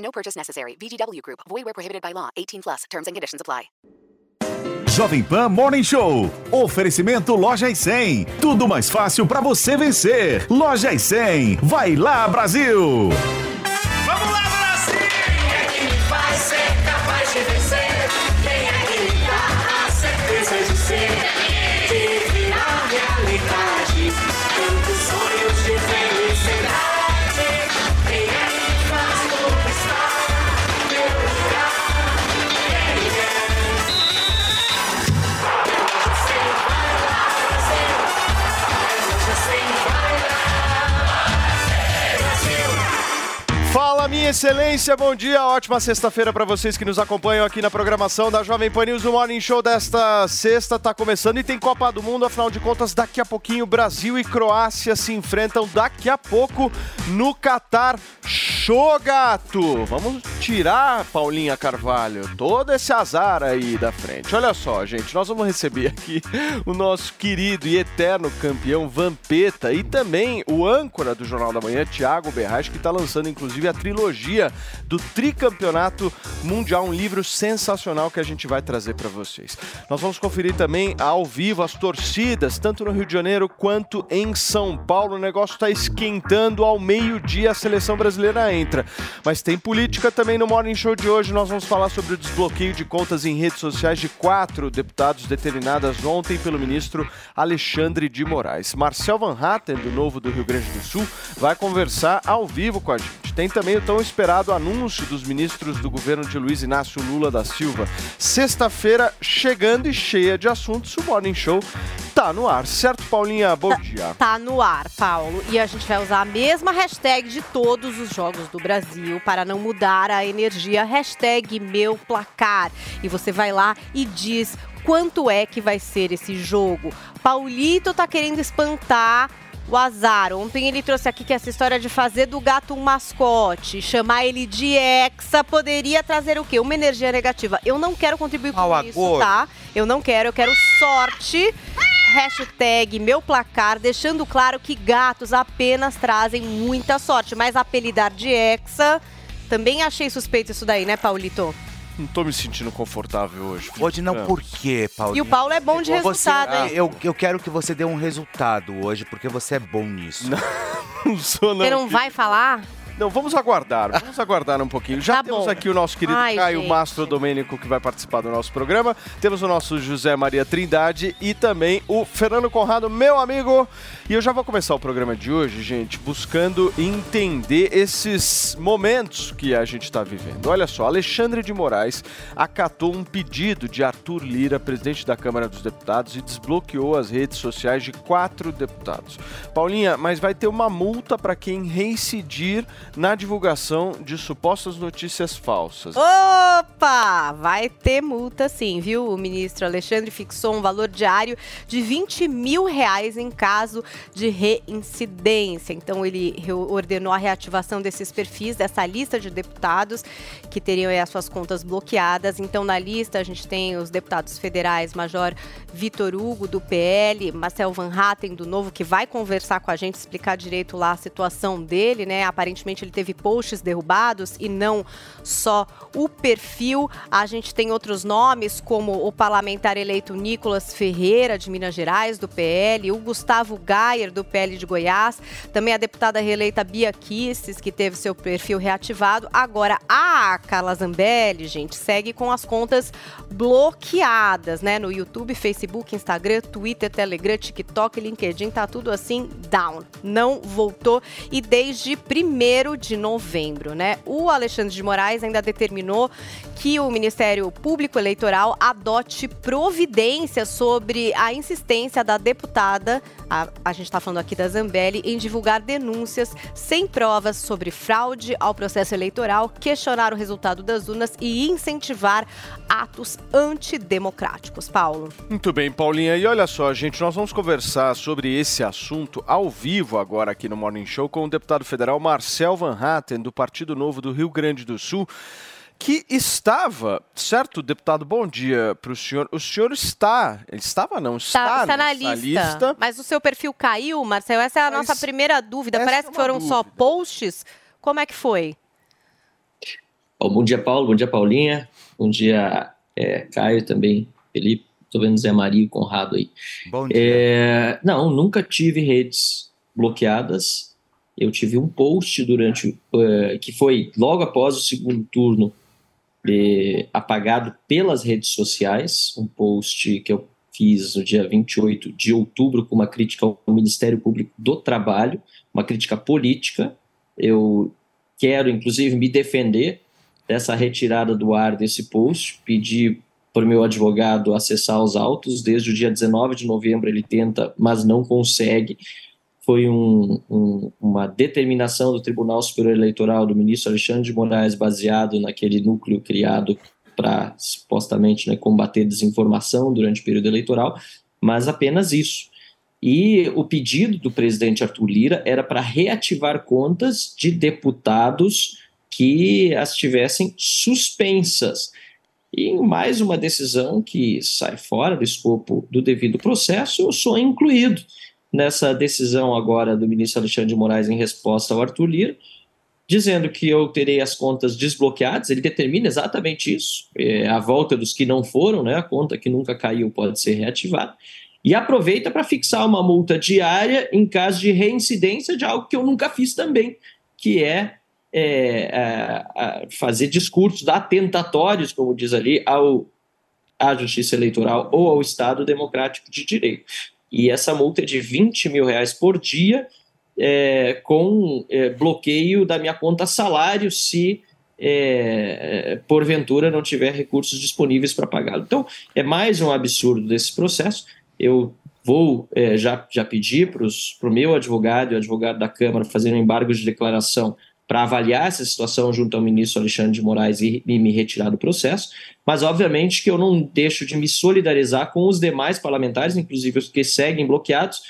No purchase necessary. VGW Group. Void where prohibited by law. 18 plus. Terms and conditions apply. Jovem Pan Morning Show. Oferecimento Loja e 100. Tudo mais fácil para você vencer. Loja e 100. Vai lá, Brasil! Excelência, bom dia, ótima sexta-feira para vocês que nos acompanham aqui na programação da Jovem Pan News. O Morning Show desta sexta tá começando e tem Copa do Mundo, afinal de contas, daqui a pouquinho Brasil e Croácia se enfrentam daqui a pouco no Catar. Show, gato! Vamos tirar, Paulinha Carvalho, todo esse azar aí da frente. Olha só, gente, nós vamos receber aqui o nosso querido e eterno campeão Vampeta e também o âncora do Jornal da Manhã, Thiago Berraz, que está lançando inclusive a trilogia do Tricampeonato Mundial, um livro sensacional que a gente vai trazer para vocês. Nós vamos conferir também ao vivo as torcidas, tanto no Rio de Janeiro quanto em São Paulo. O negócio está esquentando ao meio-dia, a seleção brasileira entra. Mas tem política também no Morning Show de hoje. Nós vamos falar sobre o desbloqueio de contas em redes sociais de quatro deputados determinadas ontem pelo ministro Alexandre de Moraes. Marcel Van Hatten, do Novo do Rio Grande do Sul, vai conversar ao vivo com a gente. Tem também o tão esperado anúncio dos ministros do governo de Luiz Inácio Lula da Silva. Sexta-feira chegando e cheia de assuntos, o Morning Show tá no ar, certo, Paulinha? Bom dia. Tá no ar, Paulo. E a gente vai usar a mesma hashtag de todos os jogos do Brasil para não mudar a energia. Hashtag meu placar. E você vai lá e diz quanto é que vai ser esse jogo. Paulito tá querendo espantar o azar. Ontem ele trouxe aqui que essa história de fazer do gato um mascote, chamar ele de exa, poderia trazer o quê? Uma energia negativa. Eu não quero contribuir com Ao isso, tá? Eu não quero, eu quero sorte. Hashtag meu placar, deixando claro que gatos apenas trazem muita sorte, mas apelidar de exa, também achei suspeito isso daí, né, Paulito? Não tô me sentindo confortável hoje. Hoje não, por quê, Paulo? E o Paulo é bom de Você, resultado, hein? eu, eu quero que você dê um resultado hoje, porque você é bom nisso. Não sou, não. Você não vai falar? Não, vamos aguardar, vamos aguardar um pouquinho. Já Tá temos bom. aqui o nosso querido Ai, Caio gente. Mastro Domênico que vai participar do nosso programa. Temos o nosso José Maria Trindade e também o Fernando Conrado, meu amigo. E eu já vou começar o programa de hoje, gente, buscando entender esses momentos que a gente está vivendo. Olha só, Alexandre de Moraes acatou um pedido de Arthur Lira, presidente da Câmara dos Deputados, e desbloqueou as redes sociais de quatro deputados. Paulinha, mas vai ter uma multa para quem reincidir na divulgação de supostas notícias falsas. Opa! Vai ter multa sim, viu? O ministro Alexandre fixou um valor diário de 20 mil reais em caso de reincidência. Então, ele ordenou a reativação desses perfis, dessa lista de deputados que teriam as suas contas bloqueadas. Então, na lista, a gente tem os deputados federais, Major Vitor Hugo, do PL, Marcel Van Hatten, do Novo, que vai conversar com a gente, explicar direito lá a situação dele, né? Aparentemente, ele teve posts derrubados e não só o perfil. A gente tem outros nomes, como o parlamentar eleito Nicolas Ferreira, de Minas Gerais, do PL, o Gustavo Gayer, do PL de Goiás, também a deputada reeleita Bia Kisses, que teve seu perfil reativado. Agora, a Carla Zambelli, gente, segue com as contas bloqueadas, né? No YouTube, Facebook, Instagram, Twitter, Telegram, TikTok, LinkedIn, tá tudo assim down. Não voltou. E desde 1 de novembro, né? O Alexandre de Moraes ainda determinou que o Ministério Público Eleitoral adote providências sobre a insistência da deputada, a, a gente está falando aqui da Zambelli, em divulgar denúncias sem provas sobre fraude ao processo eleitoral, questionar o resultado das urnas e incentivar atos antidemocráticos. Paulo. Muito bem, Paulinha. E olha só, gente, nós vamos conversar sobre esse assunto ao vivo agora aqui no Morning Show com o deputado federal Marcel Van Hatten, do Partido Novo do Rio Grande do Sul que estava, certo, deputado, bom dia para o senhor. O senhor está, ele estava não, está, Tá, está na nessa lista, Mas o seu perfil caiu, Marcelo? Essa é a Mas nossa primeira dúvida. Parece é que foram só dúvida. posts. Como é que foi? Bom dia, Paulo. Bom dia, Paulinha. Bom dia, é, Caio também. Felipe. Tô vendo Zé Maria e Conrado aí. Bom dia. É, não, nunca tive redes bloqueadas. Eu tive um post durante, eh, que foi logo após o segundo turno, eh, apagado pelas redes sociais. Um post que eu fiz no dia 28 de outubro com uma crítica ao Ministério Público do Trabalho, uma crítica política. Eu quero, inclusive, me defender dessa retirada do ar desse post, pedi para o meu advogado acessar os autos. Desde o dia 19 de novembro ele tenta, mas não consegue. Foi um- um- uma determinação do Tribunal Superior Eleitoral do ministro Alexandre de Moraes, baseado naquele núcleo criado para supostamente né, combater desinformação durante o período eleitoral, mas apenas isso. E o pedido do presidente Arthur Lira era para reativar contas de deputados que as tivessem suspensas. E mais uma decisão que sai fora do escopo do devido processo, eu sou incluído nessa decisão agora do ministro Alexandre de Moraes em resposta ao Arthur Lira, dizendo que eu terei as contas desbloqueadas, ele determina exatamente isso, é, a volta dos que não foram, né, a conta que nunca caiu pode ser reativada, e aproveita para fixar uma multa diária em caso de reincidência de algo que eu nunca fiz também, que é, é, fazer discursos atentatórios, como diz ali, ao, à justiça eleitoral ou ao Estado Democrático de Direito. E essa multa é de 20 mil reais por dia, é, com é, bloqueio da minha conta salário se é, porventura não tiver recursos disponíveis para pagá-lo. Então, é mais um absurdo desse processo. Eu vou é, já, já pedir para o meu advogado e o advogado da Câmara fazerem um embargo de declaração para avaliar essa situação junto ao ministro Alexandre de Moraes e, e me retirar do processo, mas obviamente que eu não deixo de me solidarizar com os demais parlamentares, inclusive os que seguem bloqueados,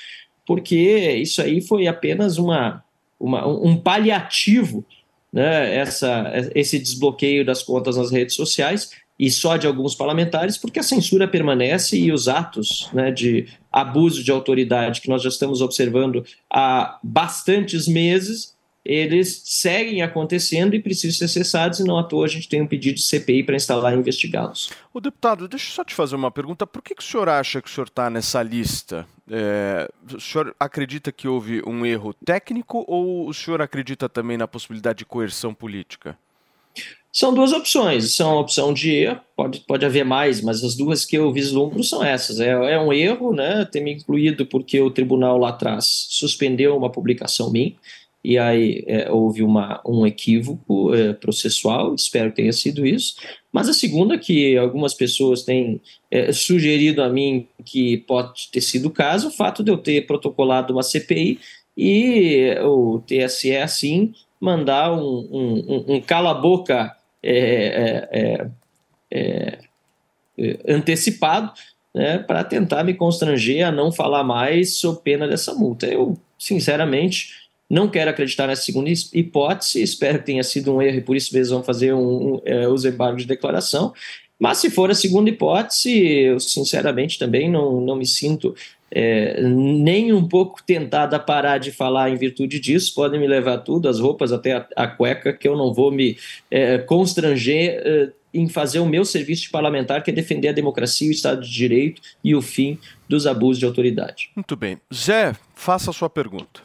porque isso aí foi apenas uma, uma- um paliativo, né, essa, esse desbloqueio das contas nas redes sociais e só de alguns parlamentares, porque a censura permanece e os atos né, de abuso de autoridade que nós já estamos observando há bastantes meses, eles seguem acontecendo e precisam ser cessados, e não à toa a gente tem um pedido de CPI para instalar e investigá-los. O deputado, deixa eu só te fazer uma pergunta. Por que, que o senhor acha que o senhor está nessa lista? É, o senhor acredita que houve um erro técnico ou o senhor acredita também na possibilidade de coerção política? São duas opções. São a opção de erro, pode, pode haver mais, mas as duas que eu vislumbro são essas. É, é um erro, né? Ter me incluído porque o tribunal lá atrás suspendeu uma publicação minha, e aí é, houve uma, um equívoco é, processual, espero que tenha sido isso. Mas a segunda, que algumas pessoas têm é, sugerido a mim que pode ter sido o caso, o fato de eu ter protocolado uma CPI e o TSE, assim, mandar um, um, um- cala-boca é, é, é, é, é, antecipado né, para tentar me constranger a não falar mais sob pena dessa multa. Eu, sinceramente, não quero acreditar nessa segunda hipótese, espero que tenha sido um erro e por isso mesmo vão fazer um, um, é, os embargos de declaração. Mas se for a segunda hipótese, eu sinceramente também não, não me sinto é, nem um pouco tentado a parar de falar em virtude disso. Podem me levar tudo, as roupas, até a, a cueca, que eu não vou me é, constranger é, em fazer o meu serviço de parlamentar, que é defender a democracia, o Estado de Direito e o fim dos abusos de autoridade. Muito bem. Zé, faça a sua pergunta.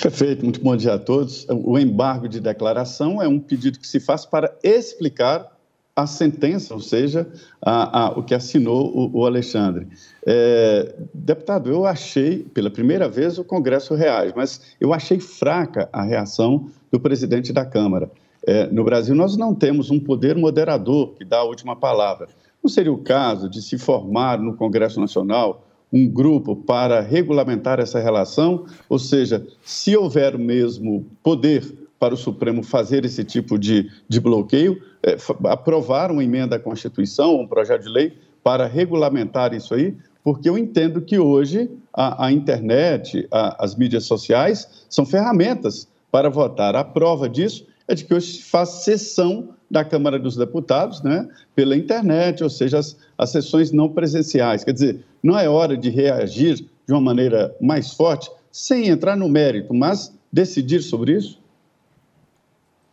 Perfeito, muito bom dia a todos. O embargo de declaração é um pedido que se faz para explicar a sentença, ou seja, a, a, o que assinou o, o Alexandre. É, deputado, eu achei, pela primeira vez, o Congresso reage, mas eu achei fraca a reação do presidente da Câmara. É, no Brasil, nós não temos um poder moderador que dá a última palavra. Não seria o caso de se formar no Congresso Nacional um grupo para regulamentar essa relação? Ou seja, se houver mesmo poder para o Supremo fazer esse tipo de, de bloqueio, é, aprovar uma emenda à Constituição, um projeto de lei para regulamentar isso aí, porque eu entendo que hoje a, a internet, a, as mídias sociais são ferramentas para votar. A prova disso é de que hoje se faz sessão da Câmara dos Deputados, né, pela internet, ou seja, as, as sessões não presenciais. Quer dizer, não é hora de reagir de uma maneira mais forte, sem entrar no mérito, mas decidir sobre isso?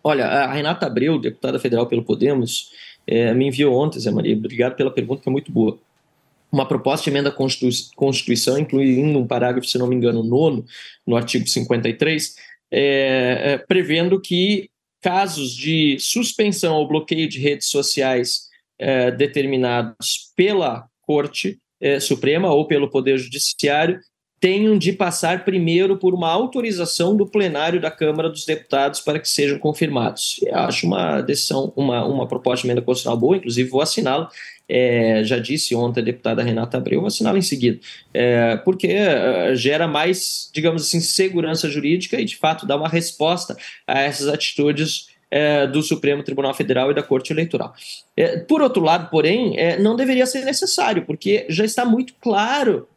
Olha, a Renata Abreu, deputada federal pelo Podemos, é, me enviou ontem, Zé Maria, obrigado pela pergunta, que é muito boa. Uma proposta de emenda à Constituição, incluindo um parágrafo, se não me engano, nono, no artigo 53, é, é, prevendo que casos de suspensão ou bloqueio de redes sociais é, determinados pela Corte é, Suprema ou pelo Poder Judiciário tenham de passar primeiro por uma autorização do plenário da Câmara dos Deputados para que sejam confirmados. Eu acho uma decisão, uma, uma proposta de emenda constitucional boa, inclusive vou assiná-la. É, já disse ontem a deputada Renata Abreu, vou assiná-la em seguida, é, porque é, gera mais, digamos assim, segurança jurídica e, de fato, dá uma resposta a essas atitudes é, do Supremo Tribunal Federal e da Corte Eleitoral. É, por outro lado, porém, não deveria ser necessário, porque já está muito claro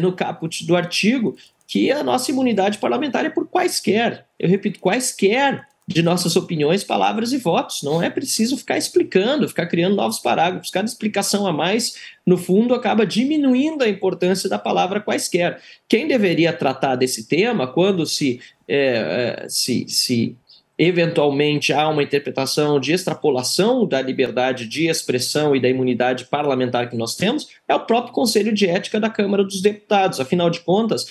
no caput do artigo que a nossa imunidade parlamentar é por quaisquer, eu repito, quaisquer de nossas opiniões, palavras e votos. Não é preciso ficar explicando, ficar criando novos parágrafos. Cada explicação a mais, no fundo, acaba diminuindo a importância da palavra quaisquer. Quem deveria tratar desse tema quando se, é, é se, se eventualmente há uma interpretação de extrapolação da liberdade de expressão e da imunidade parlamentar que nós temos, é o próprio Conselho de Ética da Câmara dos Deputados. Afinal de contas,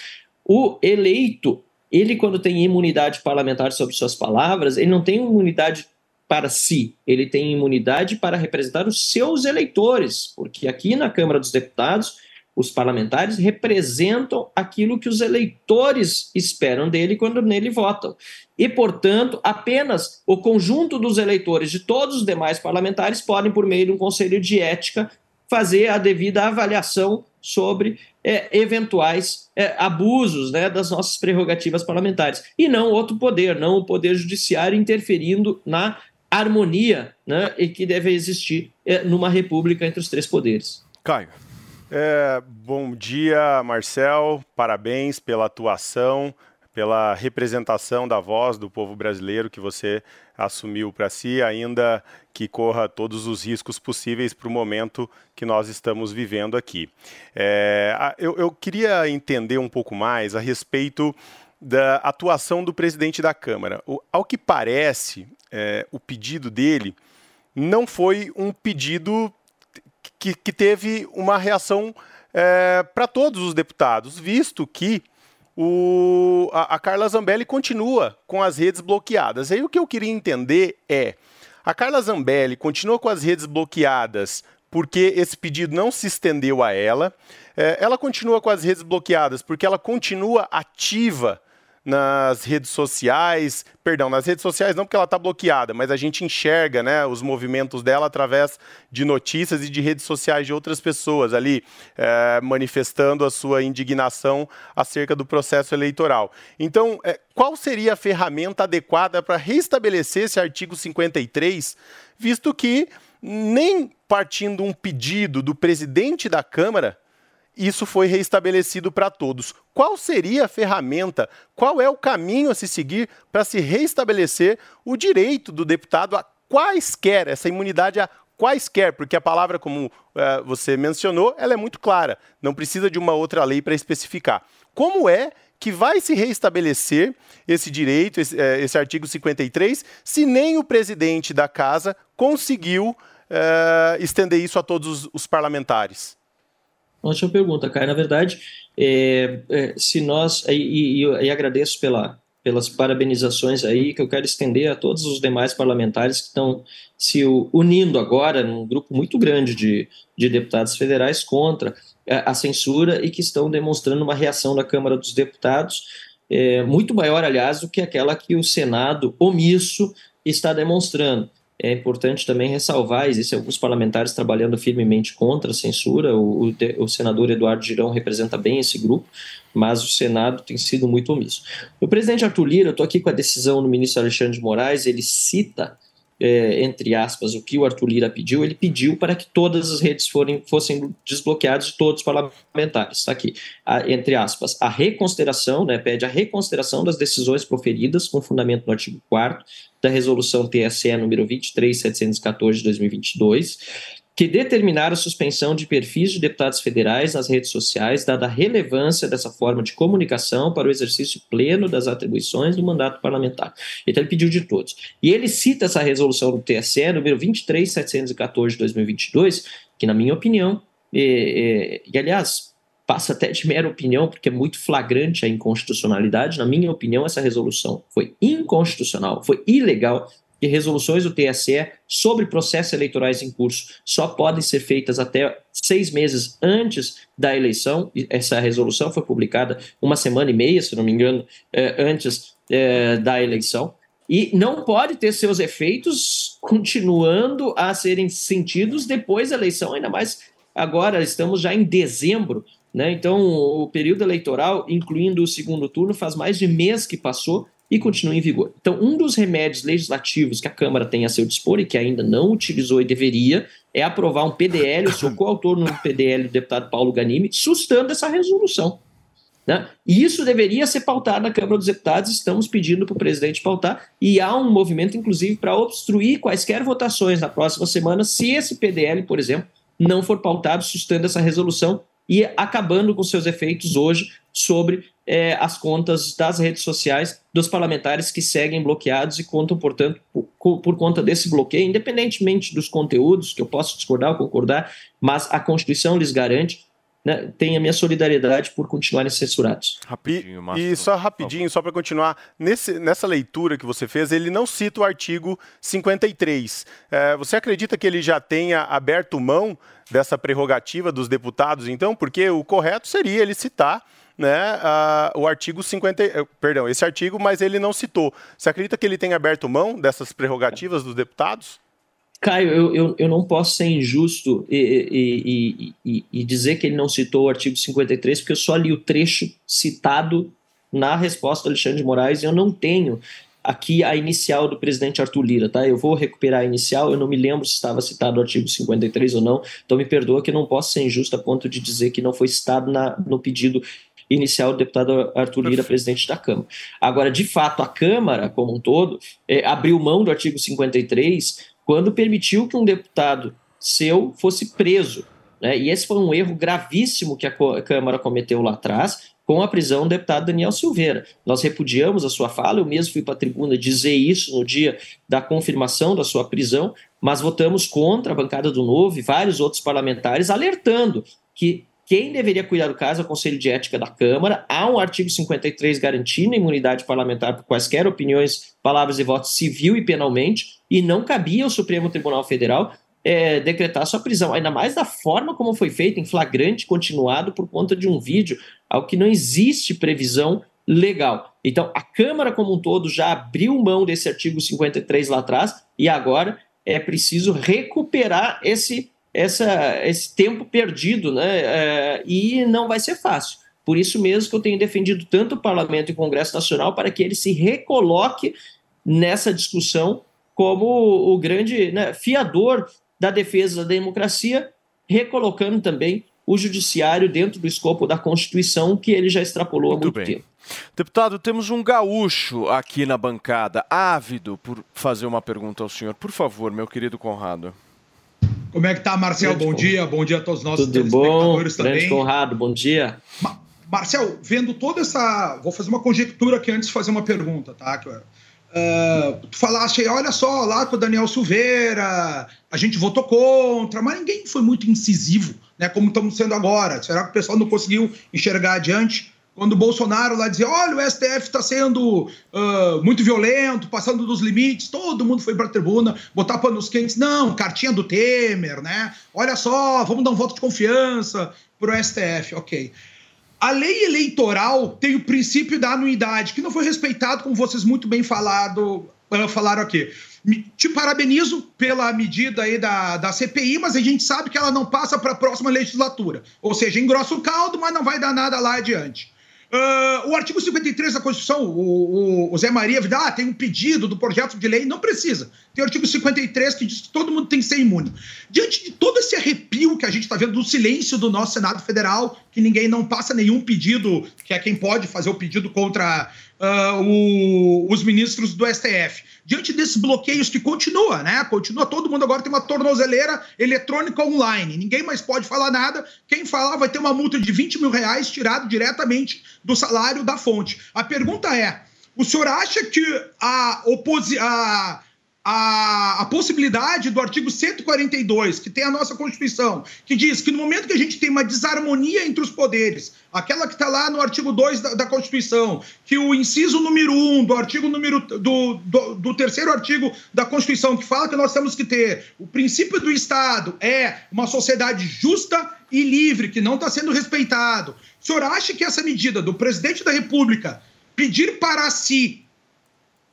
o eleito, ele quando tem imunidade parlamentar sobre suas palavras, ele não tem imunidade para si, ele tem imunidade para representar os seus eleitores, porque aqui na Câmara dos Deputados os parlamentares representam aquilo que os eleitores esperam dele quando nele votam. E, portanto, apenas o conjunto dos eleitores de todos os demais parlamentares podem, por meio de um conselho de ética, fazer a devida avaliação sobre é, eventuais é, abusos né, das nossas prerrogativas parlamentares. E não outro poder, não o poder judiciário interferindo na harmonia né, e que deve existir é, numa república entre os três poderes. Caio. É, bom dia, Marcel. Parabéns pela atuação, pela representação da voz do povo brasileiro que você assumiu para si, ainda que corra todos os riscos possíveis para o momento que nós estamos vivendo aqui. É, eu, eu queria entender um pouco mais a respeito da atuação do presidente da Câmara. O, ao que parece, é, o pedido dele não foi um pedido que, que teve uma reação é, para todos os deputados, visto que o, a, a, Carla Zambelli continua com as redes bloqueadas. Aí o que eu queria entender é: a Carla Zambelli continua com as redes bloqueadas porque esse pedido não se estendeu a ela. É, ela continua com as redes bloqueadas porque ela continua ativa nas redes sociais, perdão, nas redes sociais não porque ela está bloqueada, mas a gente enxerga né, os movimentos dela através de notícias e de redes sociais de outras pessoas ali é, manifestando a sua indignação acerca do processo eleitoral. Então, é, qual seria a ferramenta adequada para restabelecer esse artigo 53, visto que nem partindo um pedido do presidente da Câmara isso foi reestabelecido para todos. Qual seria a ferramenta, qual é o caminho a se seguir para se reestabelecer o direito do deputado a quaisquer, essa imunidade a quaisquer, porque a palavra, como uh, você mencionou, ela é muito clara, não precisa de uma outra lei para especificar. Como é que vai se reestabelecer esse direito, esse, uh, esse, artigo 53, se nem o presidente da casa conseguiu uh, estender isso a todos os, os parlamentares? Ótima pergunta, Caio. Na verdade, é, é, se nós. E, e, e, agradeço pela, pelas parabenizações aí, que eu quero estender a todos os demais parlamentares que estão se unindo agora num grupo muito grande de, de deputados federais contra a censura e que estão demonstrando uma reação da Câmara dos Deputados é, muito maior, aliás, do que aquela que o Senado omisso está demonstrando. É importante também ressalvar, existem alguns parlamentares trabalhando firmemente contra a censura, o, o, o, senador Eduardo Girão representa bem esse grupo, mas o Senado tem sido muito omisso. O presidente Arthur Lira, eu estou aqui com a decisão do ministro Alexandre de Moraes, ele cita é, entre aspas, o que o Arthur Lira pediu, ele pediu para que todas as redes forem, fossem desbloqueadas de todos os parlamentares. Está aqui, a, entre aspas, a reconsideração, né, pede a reconsideração das decisões proferidas com fundamento no artigo 4 da resolução TSE número 23714 de 2022, que determinaram a suspensão de perfis de deputados federais nas redes sociais, dada a relevância dessa forma de comunicação para o exercício pleno das atribuições do mandato parlamentar. Então, ele pediu de todos. E ele cita essa resolução do TSE, número 23714 de 2022, que, na minha opinião, é, é, e aliás, passa até de mera opinião, porque é muito flagrante a inconstitucionalidade. Na minha opinião, essa resolução foi inconstitucional, foi ilegal, que resoluções do TSE sobre processos eleitorais em curso só podem ser feitas até seis meses antes da eleição. Essa resolução foi publicada uma semana e meia, se não me engano, é, antes é, da eleição. E não pode ter seus efeitos continuando a serem sentidos depois da eleição, ainda mais agora, estamos já em dezembro. Né? Então, o período eleitoral, incluindo o segundo turno, faz mais de mês que passou e continua em vigor. Então, um dos remédios legislativos que a Câmara tem a seu dispor e que ainda não utilizou e deveria é aprovar um PDL, eu sou coautor no PDL do deputado Paulo Ganimi, sustando essa resolução. Né? E isso deveria ser pautado na Câmara dos Deputados, estamos pedindo para o presidente pautar, e há um movimento, inclusive, para obstruir quaisquer votações na próxima semana, se esse PDL, por exemplo, não for pautado, sustando essa resolução e acabando com seus efeitos hoje sobre é, as contas das redes sociais dos parlamentares que seguem bloqueados e contam, portanto, por, por, conta desse bloqueio, independentemente dos conteúdos, que eu posso discordar ou concordar, mas a Constituição lhes garante né, tem a minha solidariedade por continuarem censurados. Rapidinho, e, e só rapidinho, só para continuar, nesse, nessa leitura que você fez, ele não cita o artigo 53. É, você acredita que ele já tenha aberto mão dessa prerrogativa dos deputados, então? Porque o correto seria ele citar né, o artigo 50, eh, perdão, esse artigo, mas ele não citou. Você acredita que ele tem aberto mão dessas prerrogativas dos deputados? Caio, eu, eu, eu não posso ser injusto e, e, e, e, dizer que ele não citou o artigo 53, porque eu só li o trecho citado na resposta do Alexandre de Moraes e eu não tenho aqui a inicial do presidente Arthur Lira, tá? Eu vou recuperar a inicial, eu não me lembro se estava citado o artigo 53 ou não, então me perdoa que não posso ser injusto a ponto de dizer que não foi citado na, no pedido inicial do deputado Arthur Lira, presidente da Câmara. Agora, de fato, a Câmara, como um todo, é, abriu mão do artigo 53 quando permitiu que um deputado seu fosse preso. Né? E esse foi um erro gravíssimo que a Câmara cometeu lá atrás, com a prisão do deputado Daniel Silveira. Nós repudiamos a sua fala, eu mesmo fui para a tribuna dizer isso no dia da confirmação da sua prisão, mas votamos contra a bancada do Novo e vários outros parlamentares, alertando que quem deveria cuidar do caso é o Conselho de Ética da Câmara. Há um artigo 53 garantindo a imunidade parlamentar por quaisquer opiniões, palavras e votos civil e penalmente e não cabia ao Supremo Tribunal Federal é, decretar sua prisão, ainda mais da forma como foi feito, em flagrante continuado por conta de um vídeo, ao que não existe previsão legal. Então, a Câmara como um todo já abriu mão desse artigo 53 lá atrás e agora é preciso recuperar esse, essa, esse tempo perdido, né? É, e não vai ser fácil. Por isso mesmo que eu tenho defendido tanto o Parlamento e o Congresso Nacional para que ele se recoloque nessa discussão como o grande né, fiador da defesa da democracia, recolocando também o judiciário dentro do escopo da Constituição que ele já extrapolou muito há muito bem. tempo. Deputado, temos um gaúcho aqui na bancada, ávido por fazer uma pergunta ao senhor. Por favor, meu querido Conrado. Como é que tá, Marcel? Bom dia, bom dia a todos nós Tudo bom? também. Conrado, bom dia. Ma Marcel, vendo toda essa. Vou fazer uma conjectura aqui antes de fazer uma pergunta, tá? Uh, tu falaste, olha só, lá com o Daniel Silveira, a gente votou contra, mas ninguém foi muito incisivo, né? Como estamos sendo agora. Será que o pessoal não conseguiu enxergar adiante? Quando o Bolsonaro lá dizia: olha, o STF está sendo uh, muito violento, passando dos limites, todo mundo foi para a tribuna botar panos quentes. Não, cartinha do Temer, né? Olha só, vamos dar um voto de confiança para o STF, ok. A lei eleitoral tem o princípio da anuidade, que não foi respeitado, como vocês muito bem falado, uh, falaram aqui. Te parabenizo pela medida aí da, da CPI, mas a gente sabe que ela não passa para a próxima legislatura. Ou seja, engrossa o caldo, mas não vai dar nada lá adiante. Uh, o artigo 53 da Constituição, o, o, o Zé Maria diz, ah, tem um pedido do projeto de lei, não precisa. Tem o artigo 53 que diz que todo mundo tem que ser imune. Diante de todo esse arrepio que a gente está vendo do silêncio do nosso Senado Federal, que ninguém não passa nenhum pedido, que é quem pode fazer o pedido contra uh, o, os ministros do STF diante desses bloqueios que continua, né? Continua, todo mundo agora tem uma tornozeleira eletrônica online. Ninguém mais pode falar nada. Quem falar vai ter uma multa de 20 mil reais tirado diretamente do salário da fonte. A pergunta é: o senhor acha que a oposição a, a possibilidade do artigo 142, que tem a nossa Constituição, que diz que no momento que a gente tem uma desarmonia entre os poderes, aquela que está lá no artigo 2 da, da, Constituição, que o inciso número 1 do artigo número do, do, do, terceiro artigo da Constituição, que fala que nós temos que ter o princípio do Estado é uma sociedade justa e livre, que não está sendo respeitado. O senhor acha que essa medida do presidente da República pedir para si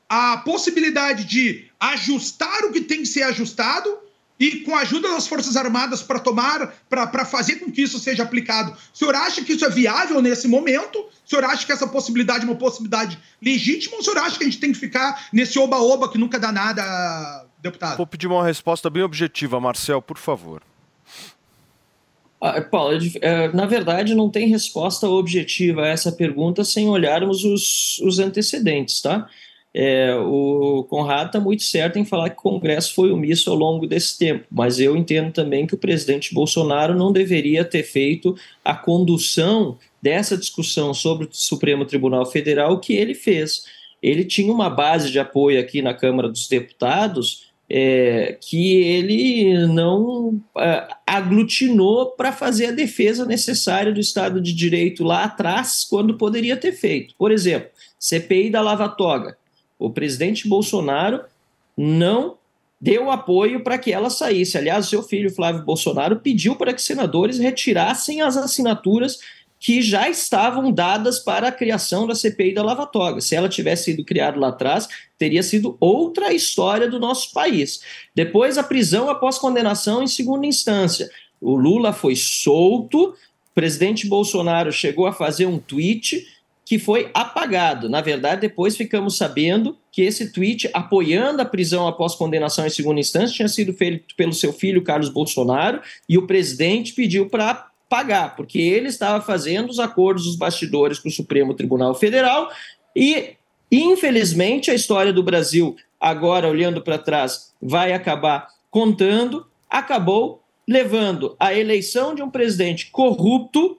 a possibilidade de ajustar o que tem que ser ajustado e com a ajuda das Forças Armadas para tomar, para fazer com que isso seja aplicado. O senhor acha que isso é viável nesse momento? O senhor acha que essa possibilidade é uma possibilidade legítima ou o senhor acha que a gente tem que ficar nesse oba-oba que nunca dá nada, deputado? Vou pedir uma resposta bem objetiva, Marcel, por favor. Ah, Paulo, é, na verdade, não tem resposta objetiva a essa pergunta sem olharmos os, os antecedentes, tá? É, o Conrado está muito certo em falar que o Congresso foi omisso ao longo desse tempo, mas eu entendo também que o presidente Bolsonaro não deveria ter feito a condução dessa discussão sobre o Supremo Tribunal Federal que ele fez. Ele tinha uma base de apoio aqui na Câmara dos Deputados é, que ele não é, aglutinou para fazer a defesa necessária do Estado de Direito lá atrás, quando poderia ter feito. Por exemplo, CPI da Lava Toga o presidente Bolsonaro não deu apoio para que ela saísse. Aliás, seu filho Flávio Bolsonaro pediu para que senadores retirassem as assinaturas que já estavam dadas para a criação da CPI da Lava Toga. Se ela tivesse sido criada lá atrás, teria sido outra história do nosso país. Depois, a prisão após condenação em segunda instância. O Lula foi solto, o presidente Bolsonaro chegou a fazer um tweet que foi apagado. Na verdade, depois ficamos sabendo que esse tweet apoiando a prisão após condenação em segunda instância tinha sido feito pelo seu filho Carlos Bolsonaro e o presidente pediu para pagar, porque ele estava fazendo os acordos dos bastidores com o Supremo Tribunal Federal e infelizmente a história do Brasil agora olhando para trás vai acabar contando, acabou levando a eleição de um presidente corrupto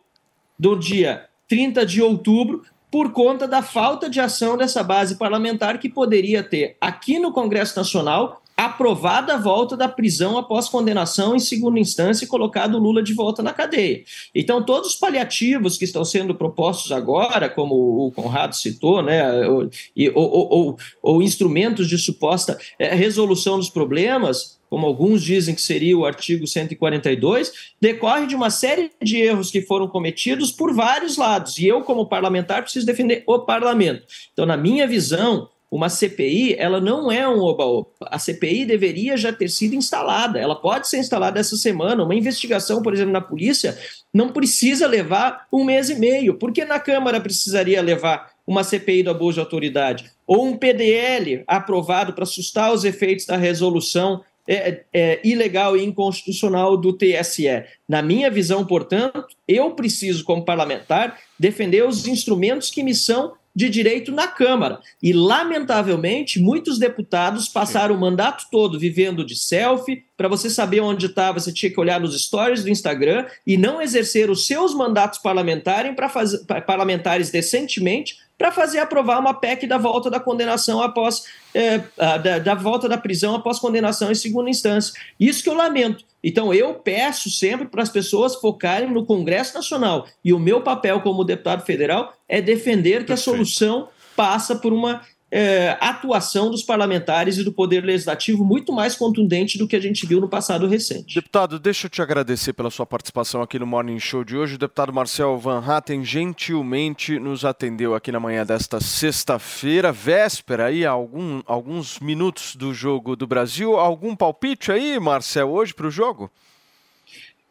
do dia 30 de outubro por conta da falta de ação dessa base parlamentar que poderia ter, aqui no Congresso Nacional, aprovada a volta da prisão após condenação em segunda instância e colocado Lula de volta na cadeia. Então, todos os paliativos que estão sendo propostos agora, como o Conrado citou, né, ou, ou, ou, ou instrumentos de suposta é, resolução dos problemas, como alguns dizem que seria o artigo 142, decorre de uma série de erros que foram cometidos por vários lados. E eu, como parlamentar, preciso defender o parlamento. Então, na minha visão, uma CPI, ela não é um oba-oba. A CPI deveria já ter sido instalada. Ela pode ser instalada essa semana. Uma investigação, por exemplo, na polícia, não precisa levar um mês e meio. Por que na Câmara precisaria levar uma CPI do abuso de autoridade? Ou um PDL aprovado para assustar os efeitos da resolução é, é, ilegal e inconstitucional do TSE. Na minha visão, portanto, eu preciso, como parlamentar, defender os instrumentos que me são de direito na Câmara. E, lamentavelmente, muitos deputados passaram o mandato todo vivendo de selfie. Para você saber onde estava, você tinha que olhar nos stories do Instagram e não exercer os seus mandatos parlamentares para fazer parlamentares decentemente para fazer aprovar uma PEC da volta da condenação após é, da, da volta da prisão após condenação em segunda instância. Isso que eu lamento. Então eu peço sempre para as pessoas focarem no Congresso Nacional e o meu papel como deputado federal é defender que a solução passa por uma é, atuação dos parlamentares e do Poder Legislativo muito mais contundente do que a gente viu no passado recente. Deputado, deixa eu te agradecer pela sua participação aqui no Morning Show de hoje. O deputado Marcel Van Hatten gentilmente nos atendeu aqui na manhã desta sexta-feira, véspera aí, algum, alguns minutos do jogo do Brasil. Algum palpite aí, Marcel, hoje para o jogo?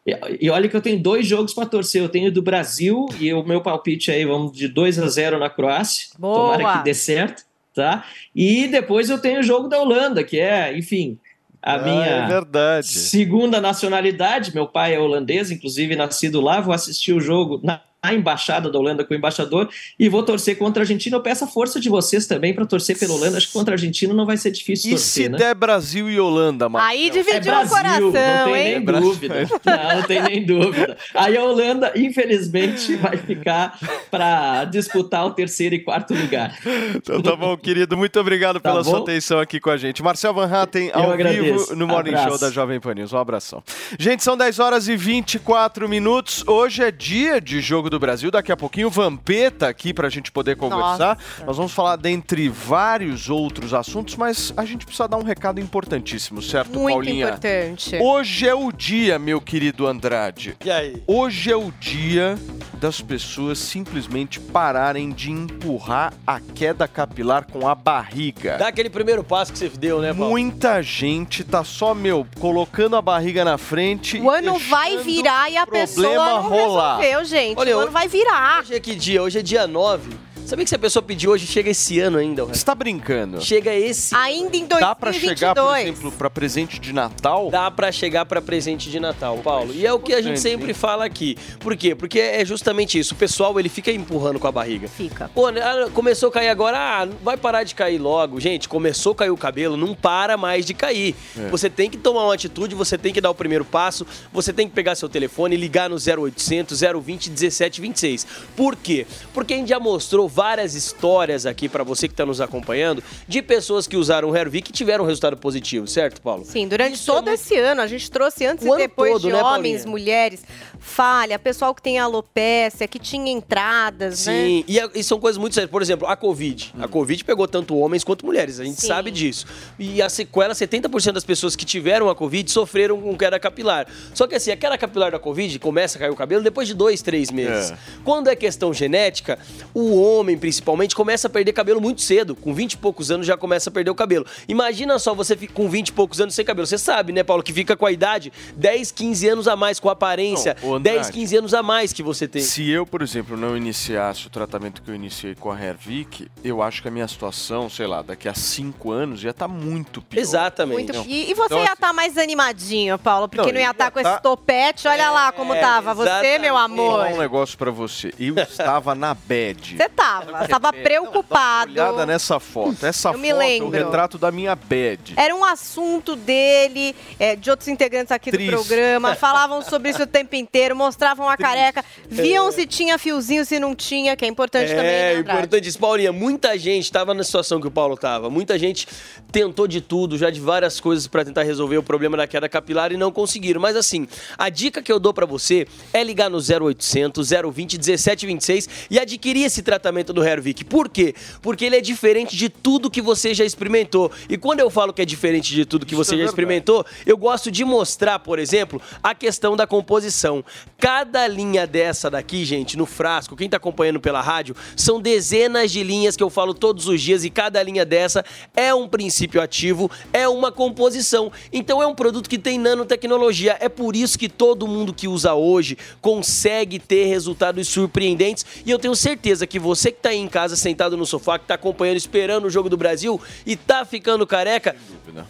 E- E olha que eu tenho dois jogos para torcer. Eu tenho do Brasil e o meu palpite aí, vamos de 2 a 0 na Croácia. Boa! Tomara que dê certo, tá? E depois eu tenho o jogo da Holanda, que é, enfim, a Ah, minha é verdade. segunda nacionalidade. Meu pai é holandês, inclusive nascido lá. Vou assistir o jogo na na embaixada da Holanda com o embaixador e vou torcer contra a Argentina. Eu peço a força de vocês também para torcer pela Holanda. Acho que contra a Argentina não vai ser difícil E torcer, se né? der Brasil e Holanda, Marcel? Aí É dividiu o Brasil, coração, não tem hein? nem dúvida. Não, não tem nem dúvida. Aí a Holanda, infelizmente, vai ficar para disputar o terceiro e quarto lugar. Então tá bom, querido. Muito obrigado Tá pela sua atenção aqui com a gente. Marcel Van Hatten, ao agradeço. vivo no Morning Abraço. Show da Jovem Pan News. Um abração. Gente, são 10 horas e 24 minutos. Hoje é dia de Jogo do Brasil. Daqui a pouquinho o Vampeta aqui pra gente poder conversar. Nós vamos falar dentre vários outros assuntos, mas a gente precisa dar um recado importantíssimo, certo, Muito Paulinha? importante. Hoje é o dia, meu querido Andrade. E aí? Hoje é o dia das pessoas simplesmente pararem de empurrar a queda capilar com a barriga. Dá aquele primeiro passo que você deu, né, Paulo? Muita gente tá só, meu, colocando a barriga na frente. O ano vai virar e a pessoa não rolar. resolveu, gente. Olha, o ano vai virar. Hoje é que dia? Hoje é dia 9. Sabia que se a pessoa pedir hoje, chega esse ano ainda? Você tá brincando? Chega esse Ainda em 2022. Dá pra chegar, por exemplo, pra presente de Natal? Dá pra chegar pra presente de Natal, Paulo. E é o que a gente sempre hein? fala aqui. Por quê? Porque é justamente isso. O pessoal, ele fica empurrando com a barriga. Fica. Pô, né, ah, começou a cair agora, ah, vai parar de cair logo. Gente, começou a cair o cabelo, não para mais de cair. É. Você tem que tomar uma atitude, você tem que dar o primeiro passo, você tem que pegar seu telefone e ligar no 0800 020 1726. Por quê? Porque a gente já mostrou várias histórias aqui pra você que tá nos acompanhando de pessoas que usaram o Hervik e tiveram um resultado positivo, certo, Paulo? Sim, durante Isso é todo muito- esse ano, a gente trouxe antes O e depois todo, de né, homens, Paulinha? mulheres, falha, pessoal que tem alopécia, que tinha entradas, né? Sim, e, a- e são coisas muito sérias. Por exemplo, a Covid. A Covid pegou tanto homens quanto mulheres, a gente Sim. sabe disso. E a sequela, 70% das pessoas que tiveram a Covid sofreram com queda capilar. Só que assim, a queda capilar da Covid começa a cair o cabelo depois de dois, três meses. É. Quando é questão genética, o homem, principalmente, começa a perder cabelo muito cedo. Com 20 e poucos anos já começa a perder o cabelo. Imagina só você com 20 e poucos anos sem cabelo. Você sabe, né, Paulo, que fica com a idade 10, 15 anos a mais, com a aparência. Não, Andrade, 10, 15 anos a mais que você tem. Se eu, por exemplo, não iniciasse o tratamento que eu iniciei com a Hervik, eu acho que a minha situação, sei lá, daqui a cinco anos ia estar muito pior. Exatamente. Muito- E, e você Então, ia assim- estar mais animadinho, Paulo, porque Não, não, ia estar ia com tá- esse topete. Olha lá como É, tava. Você, meu Vou amor. falar um negócio pra você. Eu estava na bad. Você tava, você tava preocupado. Olhada nessa foto. Essa Eu foto me é o retrato da minha bad. Era um assunto dele, é, de outros integrantes aqui Triste. do programa, falavam sobre isso o tempo inteiro, mostravam a careca, viam É. se tinha fiozinho, se não tinha, que é importante também, É, né, Andrade? importante isso. Paulinha, muita gente estava na situação que o Paulo estava. Muita gente tentou de tudo, já de várias coisas para tentar resolver o problema da queda capilar e não conseguiram. Mas assim, a dica que eu dou para você é ligar no 0800 020 1726 e adquirir esse tratamento do Hervik. Por quê? Porque ele é diferente de tudo que você já experimentou. E quando eu falo que é diferente de tudo que Isso você é já experimentou, eu gosto de mostrar, por exemplo, a questão da composição. Cada linha dessa daqui, gente, no frasco, quem tá acompanhando pela rádio, são dezenas de linhas que eu falo todos os dias e cada linha dessa é um princípio ativo, é uma composição. Então é um produto que tem nanotecnologia. É por isso que todo mundo que usa hoje consegue ter resultados surpreendentes. E eu tenho certeza que você que tá aí em casa sentado no sofá, que tá acompanhando, esperando o jogo do Brasil e tá ficando careca,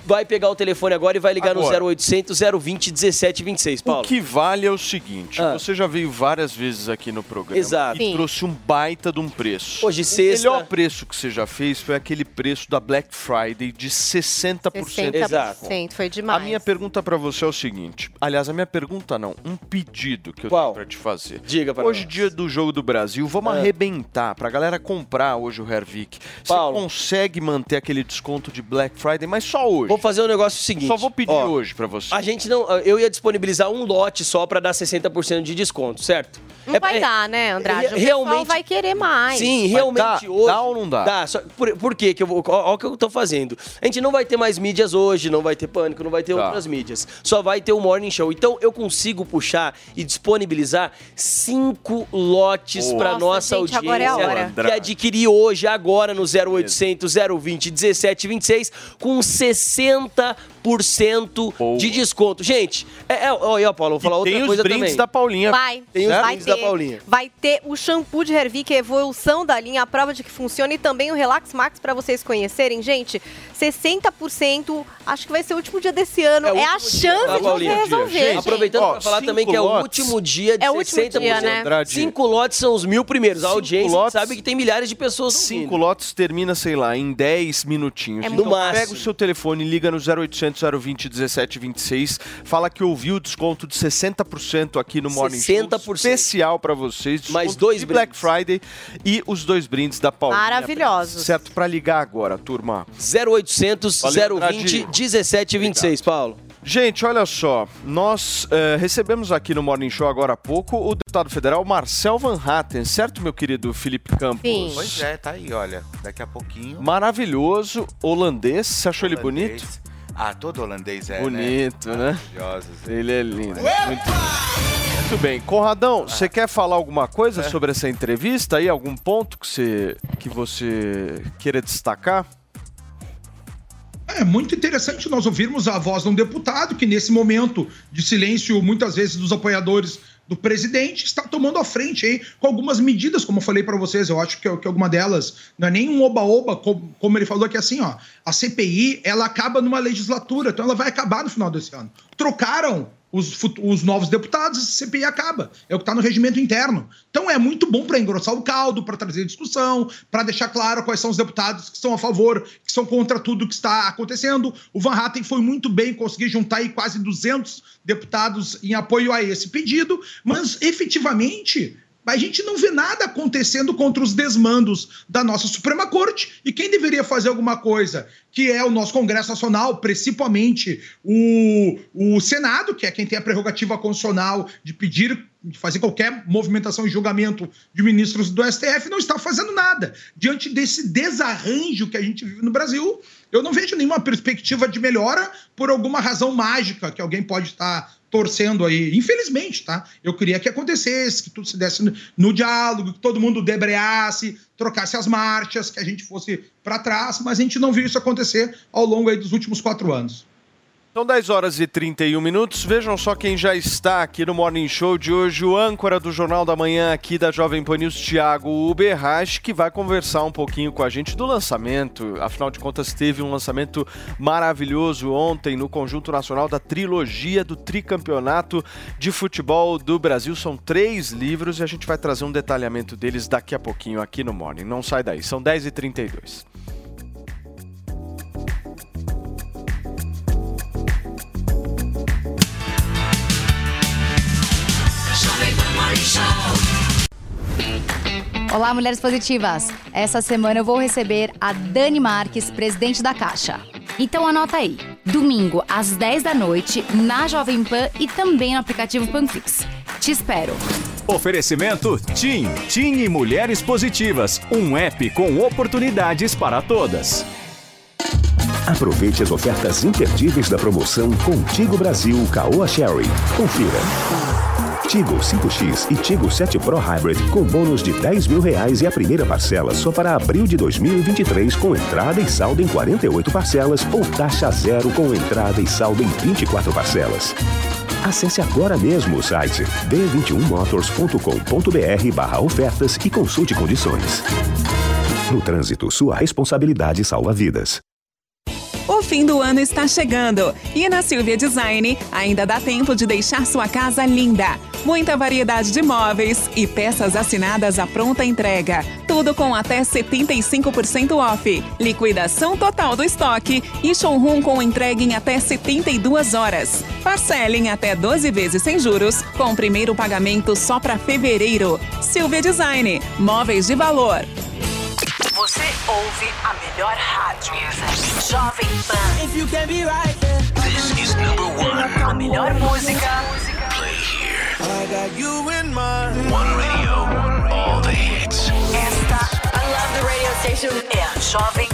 vai pegar o telefone agora e vai ligar Agora. no 0800 020 1726, Paulo. O que vale é o seguinte: Ah. você já veio várias vezes aqui no programa Exato. e Sim. trouxe um baita de um preço. Hoje, O sexta- melhor preço que você já fez foi aquele preço da Black Friday de 60%. 60%, Exato. foi demais. A minha pergunta pra você é o seguinte: aliás, a minha pergunta não, um pedido que eu Qual? tenho pra te fazer. Diga para Hoje, nós. dia do Jogo do Brasil, vamos Ah. arrebentar pra galera comprar hoje o Hervik, você consegue manter aquele desconto de Black Friday, mas só hoje. Vou fazer um negócio seguinte. Só vou pedir Ó, hoje pra você. A gente não. Eu ia disponibilizar um lote só pra dar 60% de desconto, certo? Não É- vai é- dar, né, Andrade? O pessoal realmente- vai querer mais. Sim, realmente hoje. Dá ou não dá? Dá. Só, por, por quê? Que eu vou, ó, ó o que eu tô fazendo. A gente não vai ter mais mídias hoje, não vai ter pânico, não vai ter Tá. outras mídias. Só vai ter o Morning Show. Então eu consigo puxar e disponibilizar cinco lotes Boa. pra Nossa, nossa gente, agora é a audiência. hora. Que adquirir hoje, agora no 0800 020 1726, com 60% de desconto. Gente, é, é, ó, Paulo, vou falar outra Tem os brindes também. da Paulinha. Vai, Tem os brindes da Paulinha. vai ter o shampoo de Hervik, a evolução da linha, a prova de que funciona e também o Relax Max para vocês conhecerem. Gente, 60%, acho que vai ser o último dia desse ano. É, o a último dia, chance tá, de Paulinha? você resolver, gente. Aproveitando Ó, pra falar também que é o último dia de É o último 60%. dia, né? Andrade. Cinco lotes são os mil primeiros. A audiência lotes- sabe que tem milhares de pessoas Cinco ouvindo. lotes termina, sei lá, em 10 minutinhos. É então máximo. pega o seu telefone, liga no 0800 020 1726, fala que ouviu o desconto de 60% aqui no Morning Show 60%. especial pra vocês. desconto Mais dois de Black. Friday e os dois brindes da Paulinha. Maravilhosos. Certo, pra ligar agora, turma. 0800 Valeu, 020 Andrade. 1726, Paulo. Gente, olha só, nós eh, recebemos aqui no Morning Show agora há pouco o deputado federal Marcel Van Hatten, certo, meu querido Felipe Campos? Sim. Pois é, tá aí, olha. Daqui a pouquinho. Maravilhoso, holandês, você achou ele holandês. bonito? Ah, todo holandês é, Bonito, né? né? Maravilhosos. Ele é lindo. Muito bem. Muito bem. Conradão, você quer falar alguma coisa sobre essa entrevista aí? Algum ponto que você, que você queira destacar? É muito interessante nós ouvirmos a voz de um deputado que, nesse momento de silêncio, muitas vezes dos apoiadores do presidente, está tomando a frente aí com algumas medidas, como eu falei para vocês. Eu acho que, que alguma delas não é nem um oba-oba, como, como ele falou aqui assim, ó. A CPI, ela acaba numa legislatura, então ela vai acabar no final desse ano. Trocaram os, os novos deputados, a CPI acaba. É o que está no regimento interno. Então é muito bom para engrossar o caldo, para trazer discussão, para deixar claro quais são os deputados que estão a favor, que são contra tudo que está acontecendo. O Van Hatten foi muito bem, conseguir juntar aí quase 200 deputados em apoio a esse pedido, mas efetivamente a gente não vê nada acontecendo contra os desmandos da nossa Suprema Corte. E quem deveria fazer alguma coisa, que é o nosso Congresso Nacional, principalmente o, o Senado, que é quem tem a prerrogativa constitucional de pedir, de fazer qualquer movimentação e julgamento de ministros do STF, não está fazendo nada. Diante desse desarranjo que a gente vive no Brasil, eu não vejo nenhuma perspectiva de melhora por alguma razão mágica que alguém pode estar torcendo aí. Infelizmente, tá? Eu queria que acontecesse, que tudo se desse no, diálogo, que todo mundo debreasse, trocasse as marchas, que a gente fosse para trás, mas a gente não viu isso acontecer ao longo aí dos últimos quatro anos. São 10 horas e 31 minutos. Vejam só quem já está aqui no Morning Show de hoje, o âncora do Jornal da Manhã aqui da Jovem Pan News, Thiago Uberrache, que vai conversar um pouquinho com a gente do lançamento. Afinal de contas, teve um lançamento maravilhoso ontem no Conjunto Nacional da trilogia do tricampeonato de futebol do Brasil. São três livros e a gente vai trazer um detalhamento deles daqui a pouquinho aqui no Morning. Não sai daí, são 10 e 32 Olá, mulheres positivas! Essa semana eu vou receber a Dani Marques, presidente da Caixa. Então anota aí, domingo às 10 da noite, na Jovem Pan e também no aplicativo Panflix. Te espero! Oferecimento TIM, TIM e Mulheres Positivas, um app com oportunidades para todas. Aproveite as ofertas imperdíveis da promoção Contigo Brasil Caoa Sherry. Confira. Tigo 5X e Tigo 7 Pro Hybrid com bônus de 10 mil reais e a primeira parcela só para abril de 2023 com entrada e saldo em 48 parcelas ou taxa zero com entrada e saldo em 24 parcelas. Acesse agora mesmo o site b21motors.com.br barra ofertas e consulte condições. No trânsito, sua responsabilidade salva vidas. O fim do ano está chegando e na Silvia Design ainda dá tempo de deixar sua casa linda. Muita variedade de móveis e peças assinadas à pronta entrega. Tudo com até 75% off. Liquidação total do estoque e showroom com entrega em até 72 horas. Parcele em até 12 vezes sem juros, com primeiro pagamento só para fevereiro. Silvia Design, móveis de valor. Você ouve a melhor rádio. Jovem Pan. If you can be right This is number one. A melhor música. I got you in mind. One radio, all the hits. Esta, I love the radio station, é a Jovem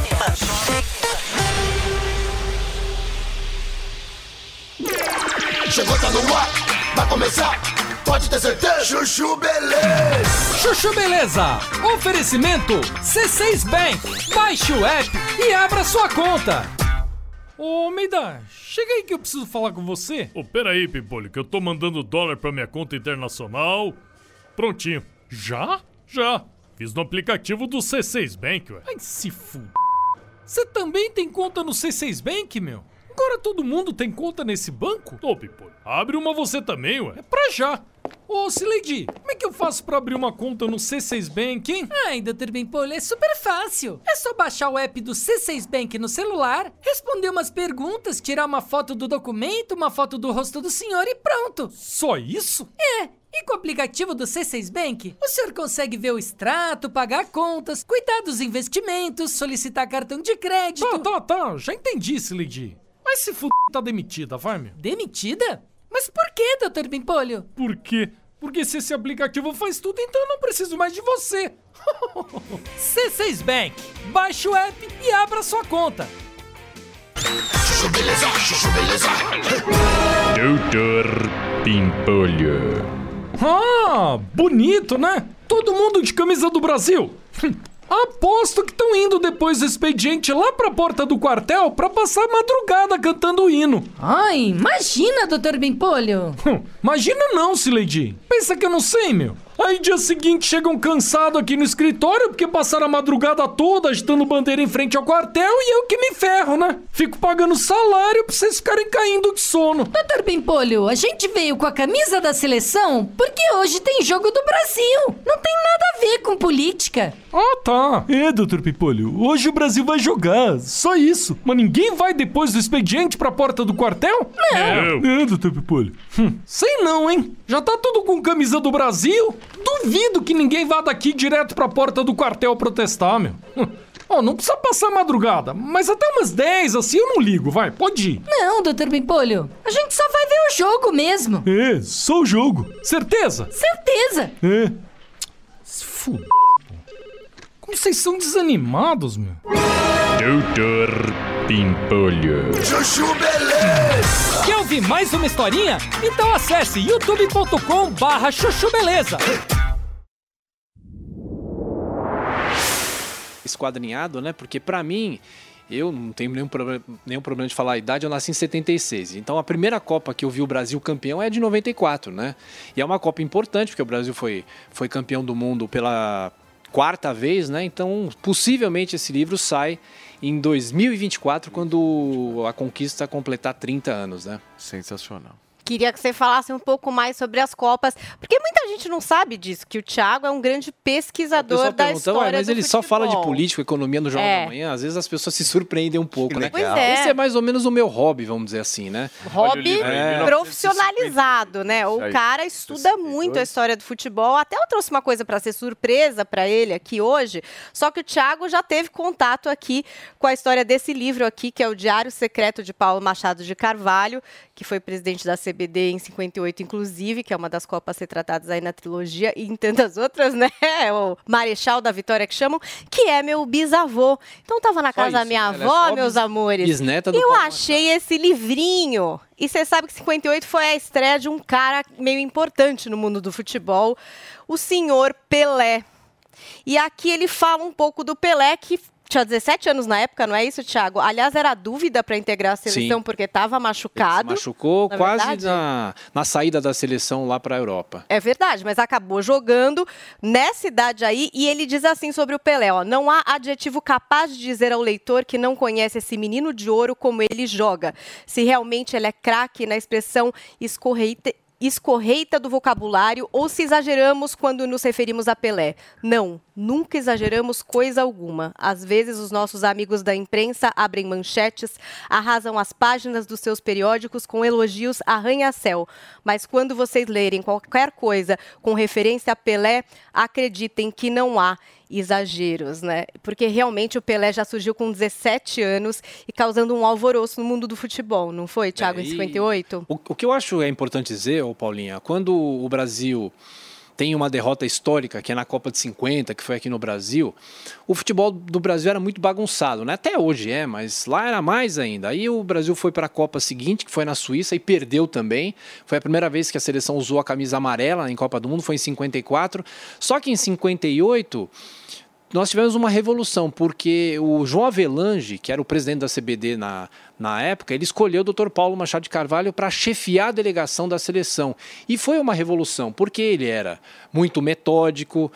Chegou, tá no ar, vai começar. Pode ter certeza. Chuchu Beleza. Chuchu Beleza. Oferecimento C6 Bank. Baixe o app e abra sua conta. Ô, Meida, chega aí que eu preciso falar com você. Ô, peraí, Pimpolho, que eu tô mandando dólar pra minha conta internacional. Prontinho. Já? Já. Fiz no aplicativo do C6 Bank, ué. Ai, se f... Você também tem conta no C6 Bank, meu? Agora todo mundo tem conta nesse banco? Ô, Pimpolho, abre uma você também, ué. É pra já. Ô, Sileidi, como é que eu faço pra abrir uma conta no C6 Bank, hein? Ai, Dr. Bimpolho, é super fácil. É só baixar o app do C6 Bank no celular, responder umas perguntas, tirar uma foto do documento, uma foto do rosto do senhor e pronto. Só isso? É. E com o aplicativo do C6 Bank, o senhor consegue ver o extrato, pagar contas, cuidar dos investimentos, solicitar cartão de crédito. Tá, tá, tá. Já entendi, Sileidi. Mas se f... tá demitida, vai, meu. Demitida? Mas por que, Dr. Bimpolho? Por quê? Porque se esse aplicativo faz tudo, então eu não preciso mais de você. C6 Bank. Baixe o app e abra sua conta. Doutor Pimpolho. Ah, bonito, né? Todo mundo de camisa do Brasil. Aposto que estão indo depois do expediente lá pra porta do quartel pra passar a madrugada cantando o hino. Ai, imagina, Dr. Bimpolho. Hum, Imagina não, Sileidi. Pensa que eu não sei, meu. Aí dia seguinte chegam cansados aqui no escritório porque passaram a madrugada toda agitando bandeira em frente ao quartel e eu que me ferro, né? Fico pagando salário pra vocês ficarem caindo de sono. Dr. Bimpolho, a gente veio com a camisa da seleção porque hoje tem jogo do Brasil. Não tem nada a ver com política. Ah, tá. É, doutor Pipolho. Hoje o Brasil vai jogar. Só isso. Mas ninguém vai depois do expediente pra porta do quartel? Não. É, doutor Pipolho. Hum, sei não, hein? Já tá tudo com camisa do Brasil? Duvido que ninguém vá daqui direto pra porta do quartel protestar, meu. Ó, não precisa passar madrugada, mas até umas 10 assim eu não ligo, vai, pode ir. Não, Dr. Bimpolho. A gente só vai ver o jogo mesmo. É, só o jogo. Certeza? Certeza. É. Se f... Como vocês são desanimados, meu. Doutor Pimpolho. Chuchu Beleza. Quer ouvir mais uma historinha? Então acesse youtube.com barra chuchu beleza. esquadrinhado, né? Porque pra mim, eu não tenho nenhum problema, nenhum problema de falar a idade, eu nasci em 76. Então a primeira Copa que eu vi o Brasil campeão é de 94, né? E é uma Copa importante, porque o Brasil foi, foi campeão do mundo pela quarta vez, né? Então, possivelmente esse livro sai em 2024, quando a conquista completar 30 anos, né? Sensacional. Queria que você falasse um pouco mais sobre as Copas, porque muita gente não sabe disso, que o Thiago é um grande pesquisador da pergunta, "Ué, história mas do ele só fala de futebol." política, economia no Jornal É. da Manhã. Às vezes as pessoas se surpreendem um pouco, né? Pois é. Esse é mais ou menos o meu hobby, vamos dizer assim, né? Hobby É. profissionalizado, né? O cara estuda muito a história do futebol. Até eu trouxe uma coisa para ser surpresa para ele aqui hoje. Só que o Thiago já teve contato aqui com a história desse livro aqui, que é o Diário Secreto de Paulo Machado de Carvalho, que foi presidente da CBD em 58, inclusive, que é uma das copas retratadas aí na trilogia e em tantas outras, né? O Marechal da Vitória que chamam, que é meu bisavô. Então tava na casa da minha é avó, só meus bis- amores. bisneta do eu achei esse livrinho. E você sabe que 58 foi a estreia de um cara meio importante no mundo do futebol, o senhor Pelé. E aqui ele fala um pouco do Pelé, que tinha 17 anos na época, não é isso, Thiago? Aliás, era dúvida para integrar a seleção Sim. porque estava machucado. Machucou na quase verdade. na, na saída da seleção lá para a Europa. É verdade, mas acabou jogando nessa idade aí e ele diz assim sobre o Pelé, ó, não há adjetivo capaz de dizer ao leitor que não conhece esse menino de ouro como ele joga. Se realmente ele é craque na expressão escorreita escorreita do vocabulário ou se exageramos quando nos referimos a Pelé. Não, nunca exageramos coisa alguma. Às vezes os nossos amigos da imprensa abrem manchetes, arrasam as páginas dos seus periódicos com elogios arranha-céu. Mas quando vocês lerem qualquer coisa com referência a Pelé, acreditem que não há exageros, né? Porque realmente o Pelé já surgiu com 17 anos e causando um alvoroço no mundo do futebol, não foi, Thiago, É, em e 58? O, o que eu acho é importante dizer, ô Paulinha, quando o Brasil tem uma derrota histórica, que é na Copa de 50, que foi aqui no Brasil, o futebol do Brasil era muito bagunçado, né? Até hoje é, mas lá era mais ainda. Aí o Brasil foi para a Copa seguinte, que foi na Suíça, e perdeu também. Foi a primeira vez que a seleção usou a camisa amarela em Copa do Mundo, foi em 54. Só que em 58 nós tivemos uma revolução, porque o João Avelange, que era o presidente da CBD na, na época, ele escolheu o Dr. Paulo Machado de Carvalho para chefiar a delegação da seleção. E foi uma revolução, porque ele era muito metódico,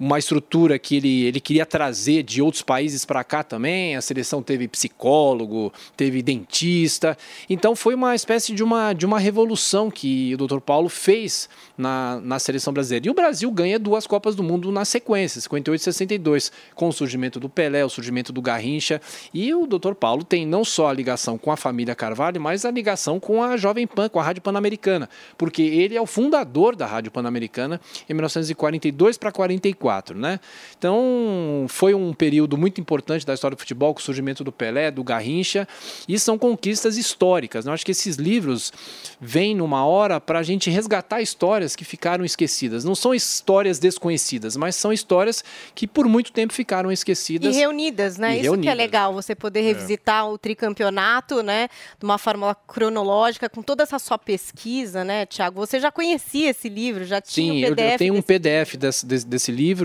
uma estrutura que ele, ele queria trazer de outros países para cá também. A seleção teve psicólogo, teve dentista. Então foi uma espécie de uma, de uma revolução que o Dr. Paulo fez na, na seleção brasileira. E o Brasil ganha duas Copas do Mundo na sequência, 58 e 62, com o surgimento do Pelé, o surgimento do Garrincha. E o Dr. Paulo tem não só a ligação com a família Carvalho, mas a ligação com a Jovem Pan, com a Rádio Pan-Americana, porque ele é o fundador da Rádio Pan-Americana em 1942 para 44 né? Então, foi um período muito importante da história do futebol, com o surgimento do Pelé, do Garrincha, e são conquistas históricas. né? Eu acho que esses livros vêm numa hora para a gente resgatar histórias que ficaram esquecidas. Não são histórias desconhecidas, mas são histórias que por muito tempo ficaram E esquecidas. reunidas, né? E Isso que reunidas. é legal, você poder revisitar o tricampeonato, né? De uma forma cronológica, com toda essa sua pesquisa, né, Tiago? Você já conhecia esse livro, já tinha Sim, eu, PDF eu tenho um PDF desse, desse, desse livro.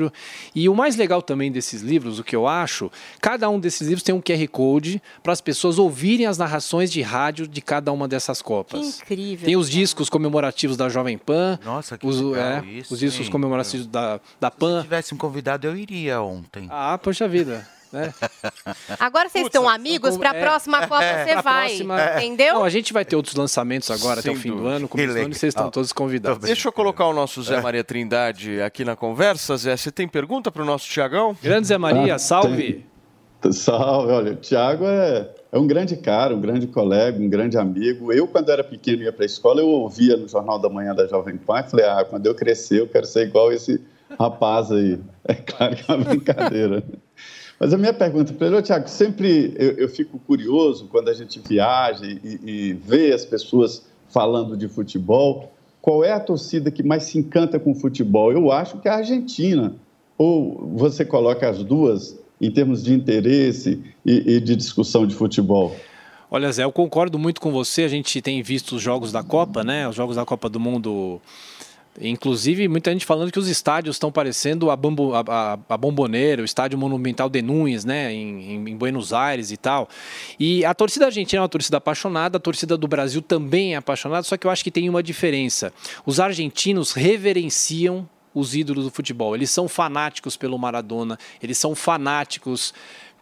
E o mais legal também desses livros, o que eu acho, cada um desses livros tem um QR Code para as pessoas ouvirem as narrações de rádio de cada uma dessas Copas. Que incrível. Tem os discos comemorativos da Jovem Pan. Nossa, que os, legal é, isso, Os discos hein? comemorativos da, da Pan. Se tivesse um convidado, eu iria ontem. Ah, poxa vida. Né? Agora vocês estão amigos, para a É. próxima Copa você Pra vai, próxima- entendeu? Não, a gente vai ter outros lançamentos agora até Sem o fim do dúvida. ano. Começo do ano, e vocês estão todos convidados. Deixa eu colocar o nosso É. Zé Maria Trindade aqui na conversa. Zé, você tem pergunta para o nosso Tiagão? Grande Zé Maria, Ah, salve! Salve, olha, o Tiago é, é um grande cara, um grande colega, um grande amigo. Eu, quando era pequeno ia para a escola, eu ouvia no Jornal da Manhã da Jovem Pan e falei, ah, quando eu crescer eu quero ser igual esse rapaz aí. É claro que é uma brincadeira. Mas a minha pergunta para ele, Tiago, sempre eu, eu fico curioso quando a gente viaja e, e vê as pessoas falando de futebol, qual é a torcida que mais se encanta com futebol? Eu acho que é a Argentina. Ou você coloca as duas em termos de interesse e, e de discussão de futebol? Olha, Zé, eu concordo muito com você. A gente tem visto os jogos da Copa, né? Os jogos da Copa do Mundo. Inclusive, muita gente falando que os estádios estão parecendo a, Bambu, a, a, a Bomboneira, o estádio Monumental de Núñez, né, em, em Buenos Aires e tal. E a torcida argentina é uma torcida apaixonada, a torcida do Brasil também é apaixonada, só que eu acho que tem uma diferença. Os argentinos reverenciam os ídolos do futebol. Eles são fanáticos pelo Maradona, eles são fanáticos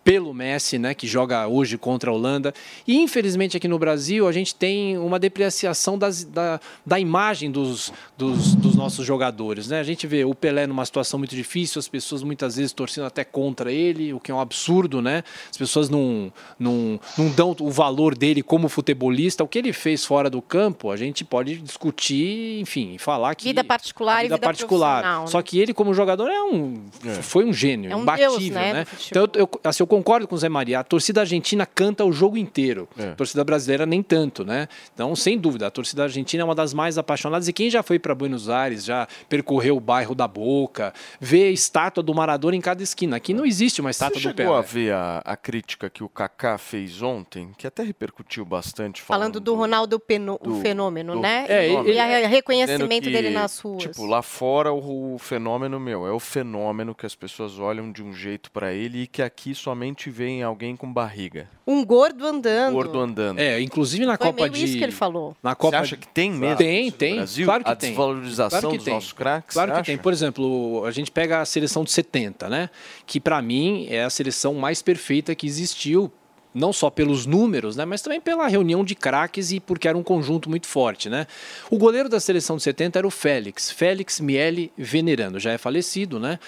pelo Messi, né, que joga hoje contra a Holanda. E infelizmente aqui no Brasil a gente tem uma depreciação das, da, da imagem dos, dos, dos, nossos jogadores. Né? A gente vê o Pelé numa situação muito difícil, as pessoas muitas vezes torcendo até contra ele, o que é um absurdo, né? As pessoas não, não, não dão o valor dele como futebolista. O que ele fez fora do campo, a gente pode discutir, enfim, falar que. Vida particular vida e vida particular. profissional, né? Só que ele, como jogador, é um, É. foi um gênio, É um imbatível, deus, né, né? Então, eu, eu- assim, eu concordo com o Zé Maria. A torcida argentina canta o jogo inteiro. É. A torcida brasileira nem tanto, né? Então, sem dúvida, a torcida argentina é uma das mais apaixonadas. E quem já foi para Buenos Aires, já percorreu o bairro da Boca, vê a estátua do Maradona em cada esquina. Aqui não existe uma estátua Você do chegou a Pelé. ver a, a crítica que o Kaká fez ontem, que até repercutiu bastante, Falando do Ronaldo Peno- o do- fenômeno, do né? fenômeno. e a reconhecimento que, dele nas ruas. Tipo, lá fora o, o fenômeno, meu, é o fenômeno que as pessoas olham de um jeito pra ele e que aqui somente vem alguém com barriga. Um gordo andando. Gordo andando. É, inclusive na Foi Copa meio de. isso que ele falou. Na Copa Você acha que tem mesmo Tem, tem. Brasil? Claro que A tem. desvalorização Claro que dos tem. nossos craques, Claro que acha? tem. Por exemplo, a gente pega a seleção de 70, né? Que pra mim é a seleção mais perfeita que existiu não só pelos números, né, mas também pela reunião de craques e porque era um conjunto muito forte, né? O goleiro da seleção de 70 era o Félix, Félix Miele Venerano, já é falecido, né?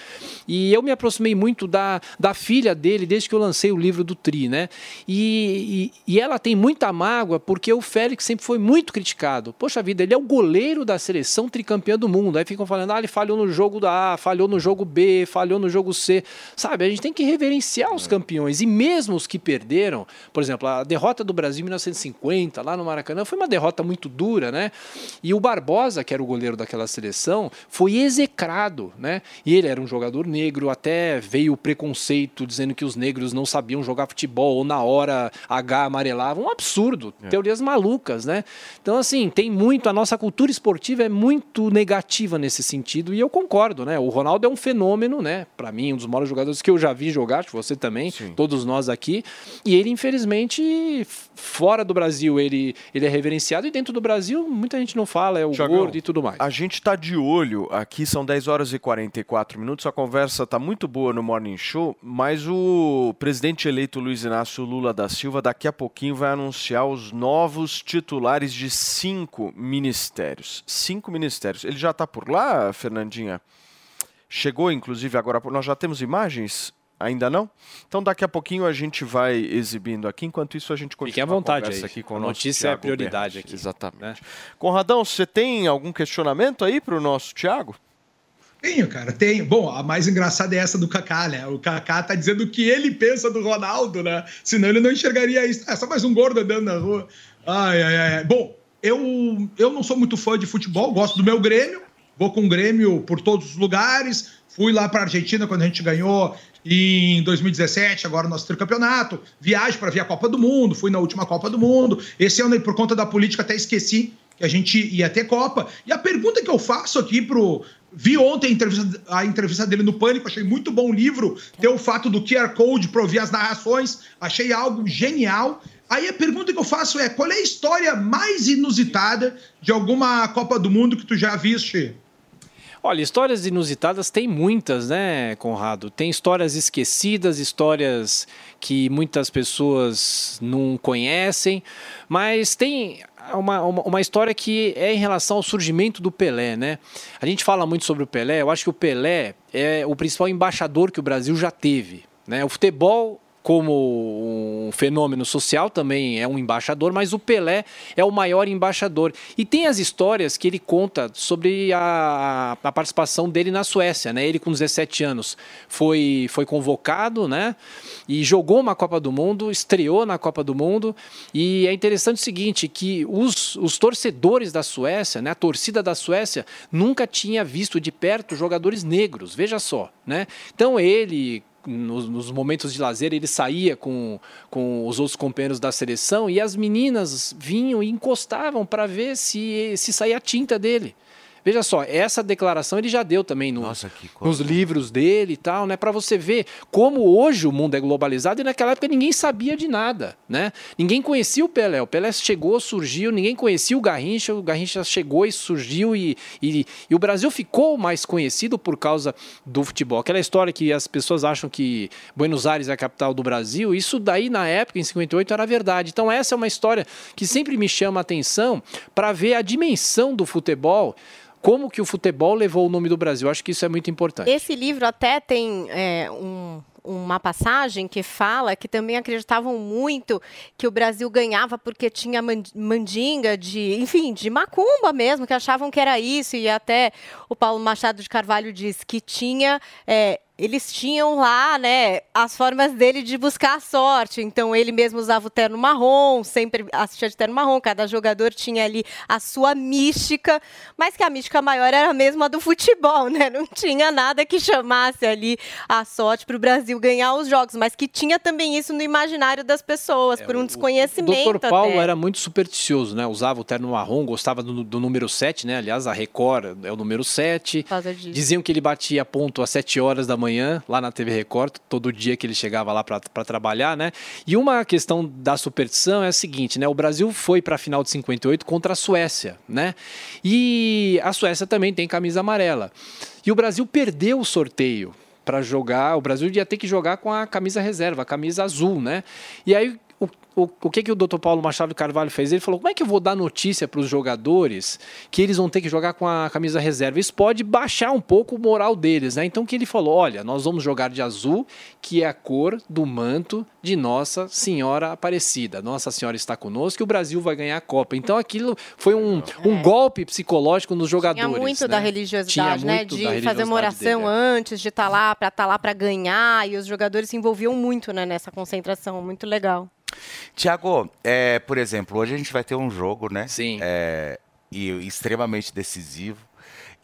E eu me aproximei muito da, da filha dele desde que eu lancei o livro do Tri, né? E, e, e ela tem muita mágoa porque o Félix sempre foi muito criticado. Poxa vida, ele é o goleiro da seleção tricampeã do mundo. Aí ficam falando, ah, ele falhou no jogo A, falhou no jogo B, falhou no jogo C. Sabe, a gente tem que reverenciar os campeões e mesmo os que perderam por exemplo, a derrota do Brasil em 1950, lá no Maracanã, foi uma derrota muito dura, né? E o Barbosa, que era o goleiro daquela seleção, foi execrado, né? E ele era um jogador negro, até veio o preconceito dizendo que os negros não sabiam jogar futebol ou na hora H amarelava. Um absurdo, é. teorias malucas, né? Então, assim, tem muito, a nossa cultura esportiva é muito negativa nesse sentido e eu concordo, né? O Ronaldo é um fenômeno, né? Para mim, um dos maiores jogadores que eu já vi jogar, você também, Sim. todos nós aqui. E ele, infelizmente, fora do Brasil ele, ele é reverenciado e dentro do Brasil muita gente não fala, é o Thiagão, gordo e tudo mais. A gente está de olho, aqui são 10 horas e 44 minutos, a conversa está muito boa no Morning Show, mas o presidente eleito Luiz Inácio Lula da Silva daqui a pouquinho vai anunciar os novos titulares de cinco ministérios. Cinco ministérios. Ele já está por lá, Fernandinha? Chegou, inclusive, agora. Nós já temos imagens Ainda não? Então daqui a pouquinho a gente vai exibindo aqui. Enquanto isso a gente continua Fique à vontade aí. aqui com a o notícia é a prioridade Berti. aqui. Exatamente. Né? Conradão, você tem algum questionamento aí para o nosso Thiago? Tenho, cara, tenho. Bom, a mais engraçada é essa do Kaká, né? O Kaká tá dizendo o que ele pensa do Ronaldo, né? Senão ele não enxergaria isso. É só mais um gordo andando na rua. Ai, ai, ai. Bom, eu, eu não sou muito fã de futebol, gosto do meu Grêmio, vou com o Grêmio por todos os lugares. Fui lá para Argentina quando a gente ganhou em 2017, agora nosso tricampeonato, viagem para ver a Copa do Mundo, fui na última Copa do Mundo. Esse ano, por conta da política, até esqueci que a gente ia ter Copa. E a pergunta que eu faço aqui pro. Vi ontem a entrevista, a entrevista dele no Pânico, achei muito bom o livro. Ter o fato do QR Code para ouvir as narrações, achei algo genial. Aí a pergunta que eu faço é: qual é a história mais inusitada de alguma Copa do Mundo que tu já viste? Olha, histórias inusitadas tem muitas, né, Conrado? Tem histórias esquecidas, histórias que muitas pessoas não conhecem, mas tem uma, uma, uma, história que é em relação ao surgimento do Pelé, né? A gente fala muito sobre o Pelé, eu acho que o Pelé é o principal embaixador que o Brasil já teve. Né? O futebol como um fenômeno social, também é um embaixador, mas o Pelé é o maior embaixador. E tem as histórias que ele conta sobre a, a participação dele na Suécia. Né? Ele, com 17 anos, foi, foi convocado né? e jogou uma Copa do Mundo, estreou na Copa do Mundo. E é interessante o seguinte: que os, os torcedores da Suécia, né? a torcida da Suécia, nunca tinha visto de perto jogadores negros. Veja só. Né? Então ele nos, nos, momentos de lazer, ele saía com, com os outros companheiros da seleção e as meninas vinham e encostavam para ver se, se saía a tinta dele. Veja só, essa declaração ele já deu também no, Nossa, nos livros dele e tal, né? Para você ver como hoje o mundo é globalizado e naquela época ninguém sabia de nada, né? Ninguém conhecia o Pelé. O Pelé chegou, surgiu, ninguém conhecia o Garrincha, o Garrincha chegou e surgiu e, e, e o Brasil ficou mais conhecido por causa do futebol. Aquela história que as pessoas acham que Buenos Aires é a capital do Brasil, isso daí na época, em 58, era verdade. Então essa é uma história que sempre me chama a atenção para ver a dimensão do futebol como que o futebol levou o nome do Brasil. Acho que isso é muito importante. Esse livro até tem é, um, uma passagem que fala que também acreditavam muito que o Brasil ganhava porque tinha mandinga de, enfim, de macumba mesmo, que achavam que era isso. E até o Paulo Machado de Carvalho diz que tinha é, eles tinham lá, né, as formas dele de buscar a sorte. Então ele mesmo usava o terno marrom, sempre assistia de terno marrom, cada jogador tinha ali a sua mística, mas que a mística maior era mesmo a do futebol, né? Não tinha nada que chamasse ali a sorte para o Brasil ganhar os jogos, mas que tinha também isso no imaginário das pessoas, é, por um desconhecimento. O Dr. Paulo até. era muito supersticioso, né? Usava o terno marrom, gostava do, do número 7, né? Aliás, a Record é o número 7. Diziam que ele batia ponto às 7 horas da manhã manhã, lá na TV Record, todo dia que ele chegava lá para trabalhar, né? E uma questão da superstição é a seguinte, né? O Brasil foi para a final de 58 contra a Suécia, né? E a Suécia também tem camisa amarela. E o Brasil perdeu o sorteio para jogar, o Brasil ia ter que jogar com a camisa reserva, a camisa azul, né? E aí o, o, que, que o Dr. Paulo Machado Carvalho fez? Ele falou: como é que eu vou dar notícia para os jogadores que eles vão ter que jogar com a camisa reserva? Isso pode baixar um pouco o moral deles, né? Então o que ele falou: olha, nós vamos jogar de azul, que é a cor do manto de Nossa Senhora Aparecida. Nossa Senhora está conosco e o Brasil vai ganhar a Copa. Então aquilo foi um, um golpe psicológico nos jogadores. Tinha muito né? da religiosidade, né? muito De da fazer religiosidade uma oração dele, é. antes de estar lá, para estar lá para ganhar. E os jogadores se envolviam muito né, nessa concentração. Muito legal. Tiago, é, por exemplo, hoje a gente vai ter um jogo, né? Sim. É, e extremamente decisivo.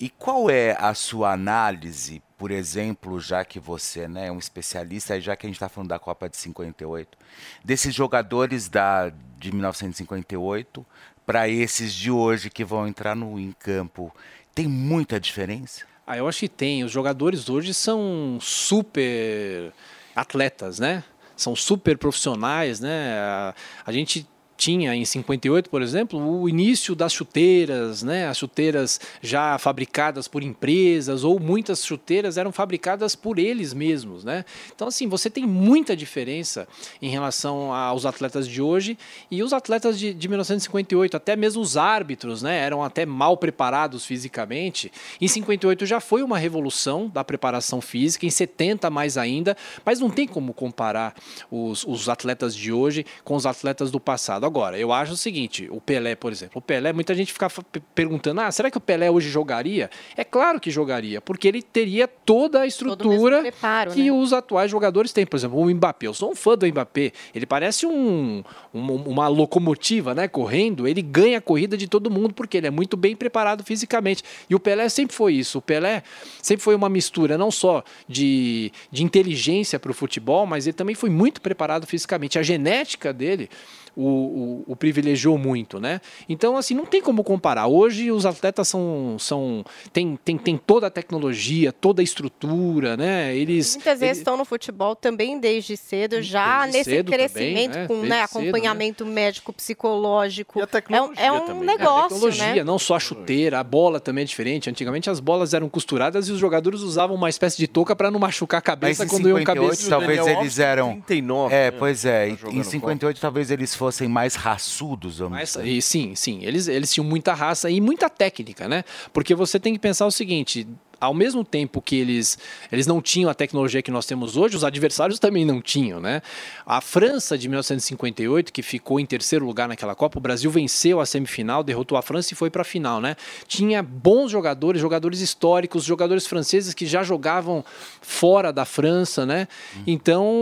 E qual é a sua análise, por exemplo, já que você né, é um especialista, já que a gente está falando da Copa de 58, desses jogadores da, de 1958 para esses de hoje que vão entrar no em campo, tem muita diferença? Ah, eu acho que tem. Os jogadores hoje são super atletas, né? São super profissionais, né? A, a gente tinha em 58, por exemplo, o início das chuteiras, né? As chuteiras já fabricadas por empresas ou muitas chuteiras eram fabricadas por eles mesmos, né? Então assim, você tem muita diferença em relação aos atletas de hoje e os atletas de, de 1958, até mesmo os árbitros, né? Eram até mal preparados fisicamente. Em 58 já foi uma revolução da preparação física, em 70 mais ainda, mas não tem como comparar os, os atletas de hoje com os atletas do passado. Agora, eu acho o seguinte: o Pelé, por exemplo, o Pelé, muita gente fica perguntando: ah, será que o Pelé hoje jogaria? É claro que jogaria, porque ele teria toda a estrutura preparo, que né? os atuais jogadores têm. Por exemplo, o Mbappé. Eu sou um fã do Mbappé. Ele parece um, um- uma locomotiva, né? Correndo. Ele ganha a corrida de todo mundo porque ele é muito bem preparado fisicamente. E o Pelé sempre foi isso. O Pelé sempre foi uma mistura não só de, de inteligência para o futebol, mas ele também foi muito preparado fisicamente. A genética dele o, o, o privilegiou muito, né? Então, assim, não tem como comparar. Hoje os atletas são. são tem, tem, tem toda a tecnologia, toda a estrutura, né? Eles. Muitas vezes eles- estão no futebol também desde cedo, já Desde nesse cedo também, crescimento né? com Desde né, cedo, né? acompanhamento médico, psicológico. é um, é um É, a negócio, tecnologia, né? não só a chuteira, a bola também é diferente. Antigamente as bolas eram costuradas e os jogadores usavam uma espécie de touca para não machucar a Mas cabeça em quando iam 58 cabeça. talvez eles eram 39, É, né? pois é. Tá Em- jogando em 58 talvez eles fossem mais raçudos, vamos Mas, dizer. e sim, sim, eles, eles tinham muita raça e muita técnica, né? Porque você tem que pensar o seguinte. Ao mesmo tempo que eles, eles não tinham a tecnologia que nós temos hoje, os adversários também não tinham, né? A França de 1958, que ficou em terceiro lugar naquela Copa, o Brasil venceu a semifinal, derrotou a França e foi para a final, né? Tinha bons jogadores, jogadores históricos, jogadores franceses que já jogavam fora da França, né? Então,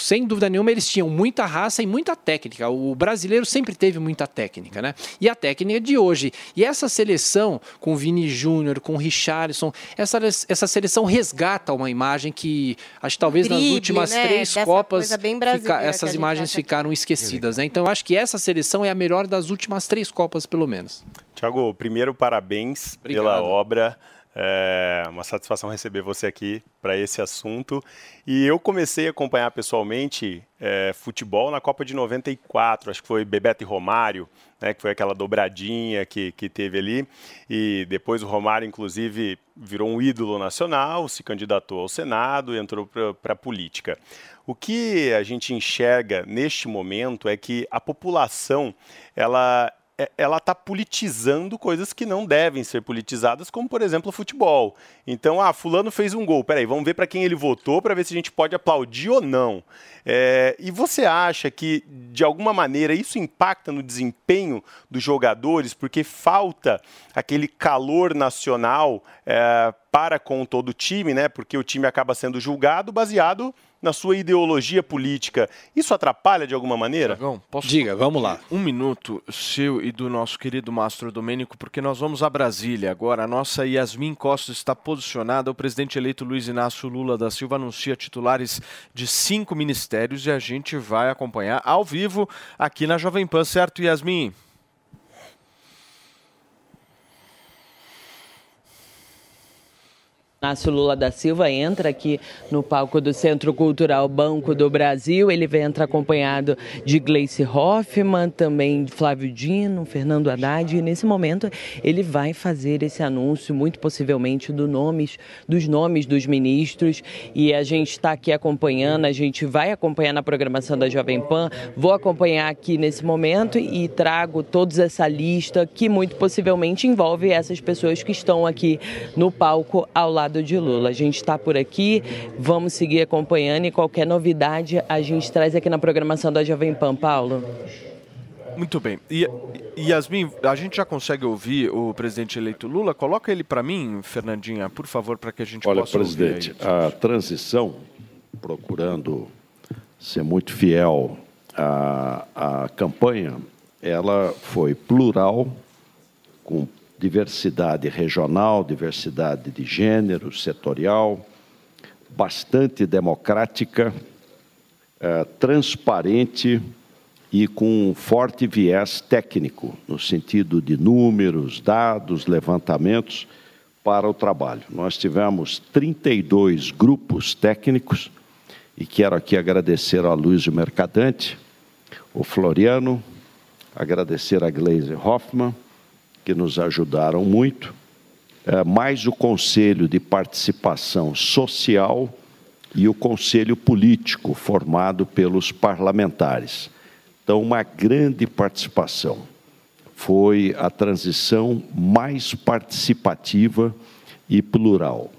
sem dúvida nenhuma, eles tinham muita raça e muita técnica. O brasileiro sempre teve muita técnica, né? E a técnica de hoje. E essa seleção, com Vini Júnior, com Richarlison, essa, essa seleção resgata uma imagem que acho que talvez nas Drible, últimas né? três Dessa Copas fica- essas imagens ficaram esquecidas, né? Então, eu acho que essa seleção é a melhor das últimas três Copas, pelo menos. Tiago, primeiro parabéns pela obra. É uma satisfação receber você aqui para esse assunto. E eu comecei a acompanhar pessoalmente é, futebol na Copa de 94, acho que foi Bebeto e Romário, né, que foi aquela dobradinha que, que teve ali. E depois o Romário, inclusive, virou um ídolo nacional, se candidatou ao Senado e entrou para a política. O que a gente enxerga neste momento é que a população ela ela está politizando coisas que não devem ser politizadas, como por exemplo o futebol. Então, ah, fulano fez um gol. Peraí, vamos ver para quem ele votou para ver se a gente pode aplaudir ou não. É, e você acha que de alguma maneira isso impacta no desempenho dos jogadores, porque falta aquele calor nacional é, para com todo o time, né? Porque o time acaba sendo julgado baseado na sua ideologia política. Isso atrapalha de alguma maneira? Posso Diga, vamos lá. Um minuto seu e do nosso querido Mastro Domênico, porque nós vamos a Brasília agora. A nossa Yasmin Costa está posicionada. O presidente eleito Luiz Inácio Lula da Silva anuncia titulares de cinco ministérios e a gente vai acompanhar ao vivo aqui na Jovem Pan, certo, Yasmin? Inácio Lula da Silva entra aqui no palco do Centro Cultural Banco do Brasil. Ele vem entrar acompanhado de Gleice Hoffmann, também Flávio Dino, Fernando Haddad. E nesse momento ele vai fazer esse anúncio, muito possivelmente, do nomes, dos nomes dos ministros. E a gente está aqui acompanhando, a gente vai acompanhar na programação da Jovem Pan. Vou acompanhar aqui nesse momento e trago todos essa lista que muito possivelmente envolve essas pessoas que estão aqui no palco ao lado de Lula. A gente está por aqui, vamos seguir acompanhando e qualquer novidade a gente traz aqui na programação da Jovem Pan. Paulo. Muito bem. E, Yasmin, a gente já consegue ouvir o presidente eleito Lula? Coloca ele para mim, Fernandinha, por favor, para que a gente Olha, possa presidente, ouvir. aí. a transição, procurando ser muito fiel à, à campanha, ela foi plural, com diversidade regional, diversidade de gênero, setorial, bastante democrática, eh, transparente e com um forte viés técnico, no sentido de números, dados, levantamentos para o trabalho. Nós tivemos 32 grupos técnicos e quero aqui agradecer a Luiz Mercadante, o Floriano, agradecer a Gleise Hoffmann, que nos ajudaram muito, eh, mais o Conselho de Participação Social e o Conselho Político, formado pelos parlamentares. Então, uma grande participação. Foi a transição mais participativa e plural.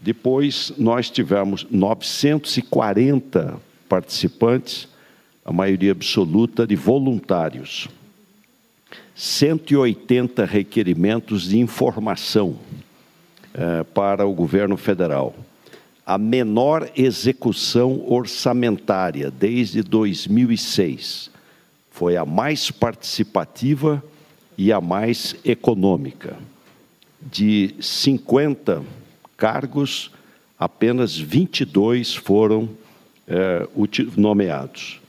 Depois, nós tivemos 940 participantes, a maioria absoluta de voluntários. 180 requerimentos de informação eh, para o governo federal. A menor execução orçamentária desde 2006. Foi a mais participativa e a mais econômica. De 50 cargos, apenas 22 foram eh, nomeados.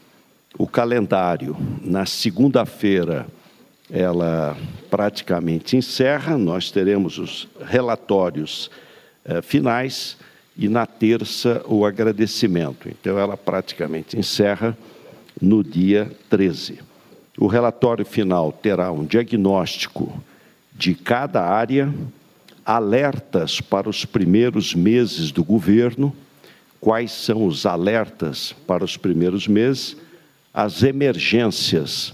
O calendário, na segunda-feira, ela praticamente encerra, nós teremos os relatórios eh, finais e na terça o agradecimento. Então, ela praticamente encerra no dia 13. O relatório final terá um diagnóstico de cada área, alertas para os primeiros meses do governo, quais são os alertas para os primeiros meses, as emergências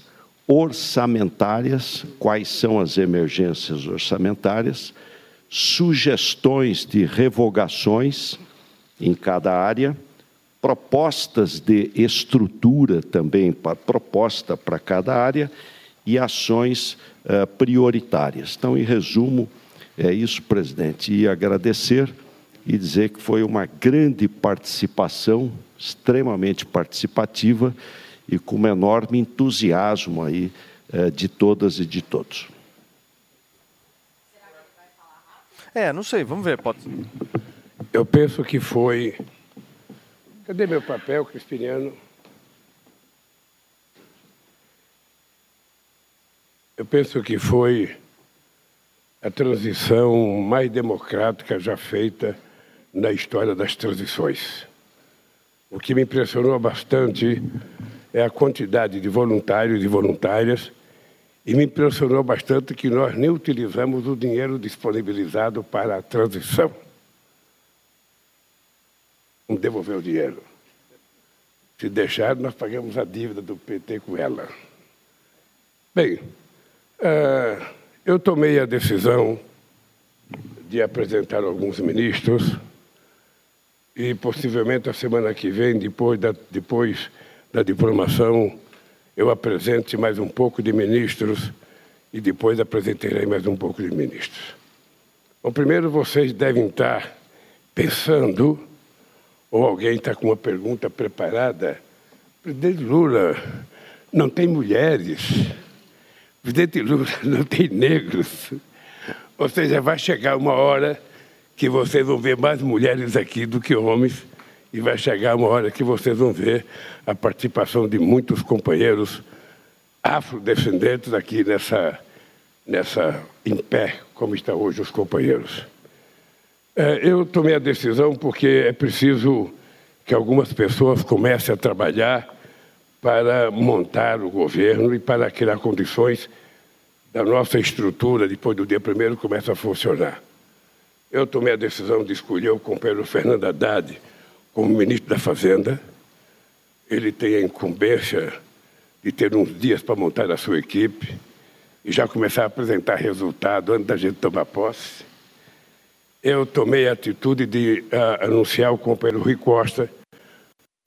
orçamentárias, quais são as emergências orçamentárias, sugestões de revogações em cada área, propostas de estrutura também, para, proposta para cada área e ações eh, prioritárias. Então, em resumo, é isso, presidente, e agradecer e dizer que foi uma grande participação, extremamente participativa e com um enorme entusiasmo aí eh, de todas e de todos. É, não sei, vamos ver. Pode... Eu penso que foi. Cadê meu papel, Crispiniano? Eu penso que foi a transição mais democrática já feita na história das transições. O que me impressionou bastante é a quantidade de voluntários e voluntárias e me impressionou bastante que nós nem utilizamos o dinheiro disponibilizado para a transição. Vamos devolver o dinheiro. Se deixar, nós pagamos a dívida do PT com ela. Bem, ah, eu tomei a decisão de apresentar alguns ministros e possivelmente a semana que vem, depois da, depois da diplomação, eu apresente mais um pouco de ministros e depois apresentarei mais um pouco de ministros. Bom, primeiro vocês devem estar pensando, ou alguém está com uma pergunta preparada, presidente Lula, não tem mulheres, presidente Lula, não tem negros. Ou seja, vai chegar uma hora que vocês vão ver mais mulheres aqui do que homens, e vai chegar uma hora que vocês vão ver a participação de muitos companheiros afrodescendentes aqui nessa, nessa em pé, como estão hoje os companheiros. É, eu tomei a decisão porque é preciso que algumas pessoas comecem a trabalhar para montar o governo e para criar condições da nossa estrutura, depois do dia primeiro, começa a funcionar. Eu tomei a decisão de escolher o companheiro Fernando Haddad como ministro da Fazenda. Ele tem a incumbência de ter uns dias para montar a sua equipe e já começar a apresentar resultado antes da gente tomar posse. Eu tomei a atitude de uh, anunciar o companheiro Rui Costa,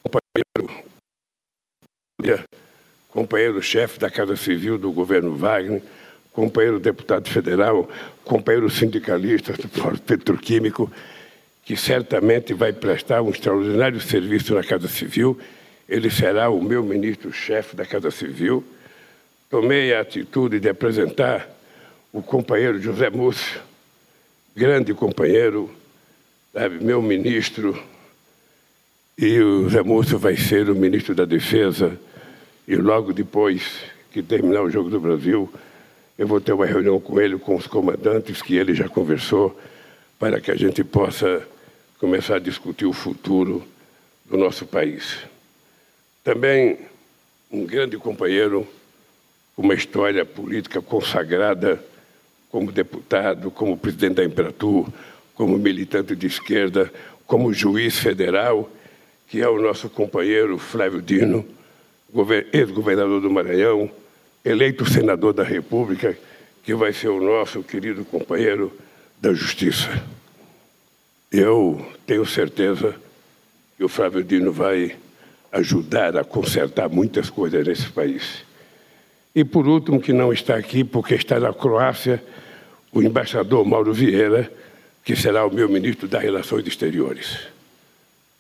companheiro, companheiro chefe da Casa Civil do governo Wagner, companheiro deputado federal, companheiro sindicalista do Fórum Petroquímico, que certamente vai prestar um extraordinário serviço na Casa Civil. Ele será o meu ministro-chefe da Casa Civil. Tomei a atitude de apresentar o companheiro José Múcio, grande companheiro, sabe, meu ministro, e o José Múcio vai ser o ministro da Defesa, e logo depois que terminar o Jogo do Brasil, eu vou ter uma reunião com ele, com os comandantes, que ele já conversou, para que a gente possa começar a discutir o futuro do nosso país. Também um grande companheiro, uma história política consagrada como deputado, como presidente da Imperatur, como militante de esquerda, como juiz federal, que é o nosso companheiro Flávio Dino, ex-governador do Maranhão, eleito senador da República, que vai ser o nosso querido companheiro da Justiça. Eu tenho certeza que o Flávio Dino vai ajudar a consertar muitas coisas nesse país. E por último, que não está aqui porque está na Croácia, o embaixador Mauro Vieira, que será o meu ministro das Relações Exteriores.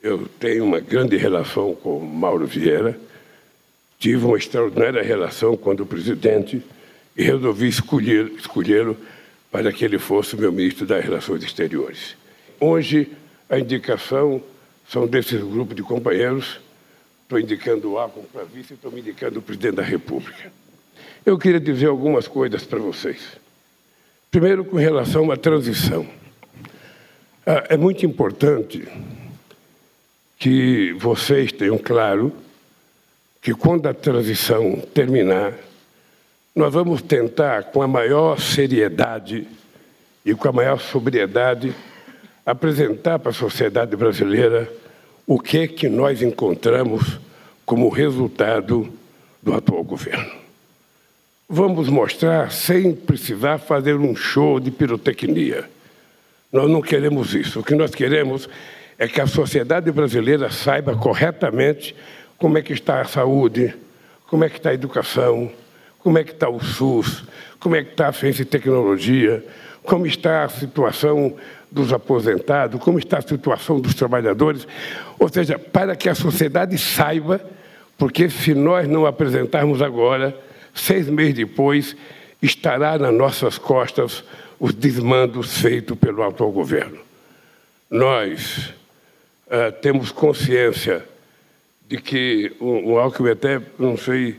Eu tenho uma grande relação com Mauro Vieira, tive uma extraordinária relação quando presidente e resolvi escolhê-lo para que ele fosse o meu ministro das Relações Exteriores. Hoje, a indicação são desses grupos de companheiros. Estou indicando o Alckmin para vice e estou me indicando o presidente da República. Eu queria dizer algumas coisas para vocês. Primeiro, com relação à transição. Ah, é muito importante que vocês tenham claro que quando a transição terminar, nós vamos tentar, com a maior seriedade e com a maior sobriedade, apresentar para a sociedade brasileira o que que nós encontramos como resultado do atual governo. Vamos mostrar sem precisar fazer um show de pirotecnia. Nós não queremos isso. O que nós queremos é que a sociedade brasileira saiba corretamente como é que está a saúde, como é que está a educação, como é que está o SUS, como é que está a ciência e tecnologia, como está a situação dos aposentados, como está a situação dos trabalhadores. Ou seja, para que a sociedade saiba, porque se nós não apresentarmos agora, Seis meses depois, estará nas nossas costas os desmandos feitos pelo atual governo. Nós uh, temos consciência de que o, o Alckmin até, não sei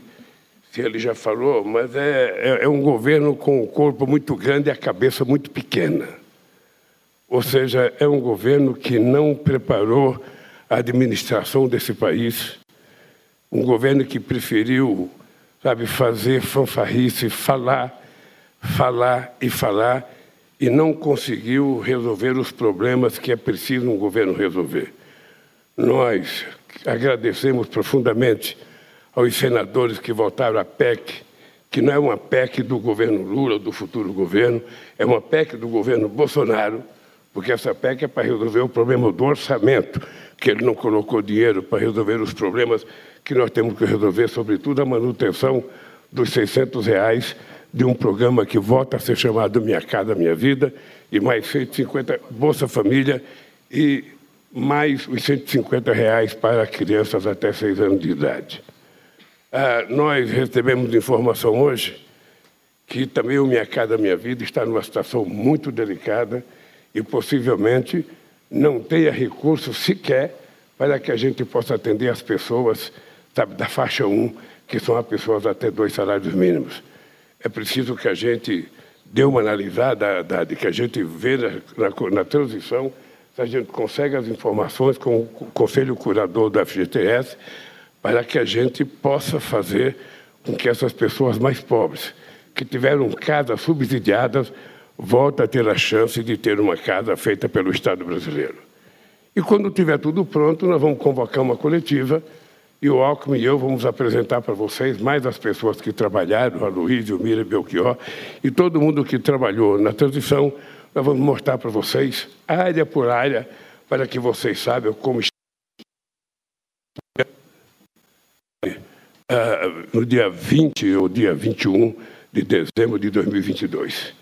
se ele já falou, mas é, é, é um governo com o corpo muito grande e a cabeça muito pequena. Ou seja, é um governo que não preparou a administração desse país, um governo que preferiu sabe, fazer fanfarrice, falar, falar e falar, e não conseguiu resolver os problemas que é preciso um governo resolver. Nós agradecemos profundamente aos senadores que votaram a PEC, que não é uma PEC do governo Lula, do futuro governo, é uma PEC do governo Bolsonaro, porque essa PEC é para resolver o problema do orçamento, que ele não colocou dinheiro para resolver os problemas que nós temos que resolver, sobretudo a manutenção dos 600 reais de um programa que volta a ser chamado Minha Casa Minha Vida, e mais 150 Bolsa Família e mais os 150 reais para crianças até 6 anos de idade. Ah, nós recebemos informação hoje que também o Minha Casa Minha Vida está numa situação muito delicada e possivelmente não tenha recurso sequer para que a gente possa atender as pessoas sabe, da faixa 1, que são as pessoas até dois salários mínimos. É preciso que a gente dê uma analisada da, de que a gente vê na, na, na transição, se a gente consegue as informações com o Conselho Curador da FGTS, para que a gente possa fazer com que essas pessoas mais pobres, que tiveram casas subsidiadas, voltem a ter a chance de ter uma casa feita pelo Estado brasileiro. E quando tiver tudo pronto, nós vamos convocar uma coletiva e o Alckmin e eu vamos apresentar para vocês mais as pessoas que trabalharam, a Luiz, o Mira, Belchior, e todo mundo que trabalhou na transição, nós vamos mostrar para vocês, área por área, para que vocês saibam como está. Uh, no dia 20 ou dia 21 de dezembro de 2022.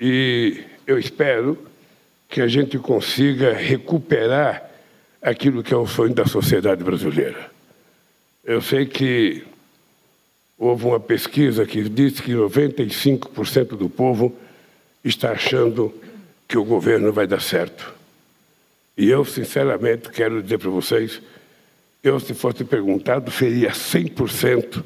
E eu espero que a gente consiga recuperar aquilo que é o sonho da sociedade brasileira. Eu sei que houve uma pesquisa que disse que 95% do povo está achando que o governo vai dar certo. E eu, sinceramente, quero dizer para vocês, eu, se fosse perguntado, seria 100%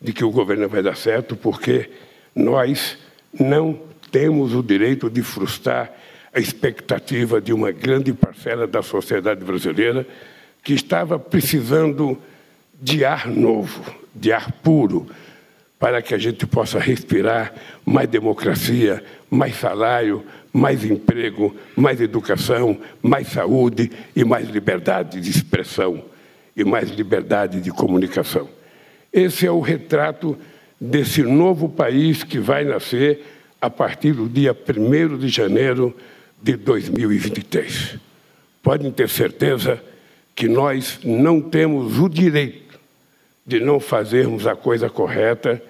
de que o governo vai dar certo, porque nós não temos o direito de frustrar a expectativa de uma grande parcela da sociedade brasileira que estava precisando de ar novo, de ar puro, para que a gente possa respirar mais democracia, mais salário, mais emprego, mais educação, mais saúde e mais liberdade de expressão e mais liberdade de comunicação. Esse é o retrato desse novo país que vai nascer a partir do dia 1 de janeiro de 2023. Podem ter certeza que nós não temos o direito de não fazermos a coisa correta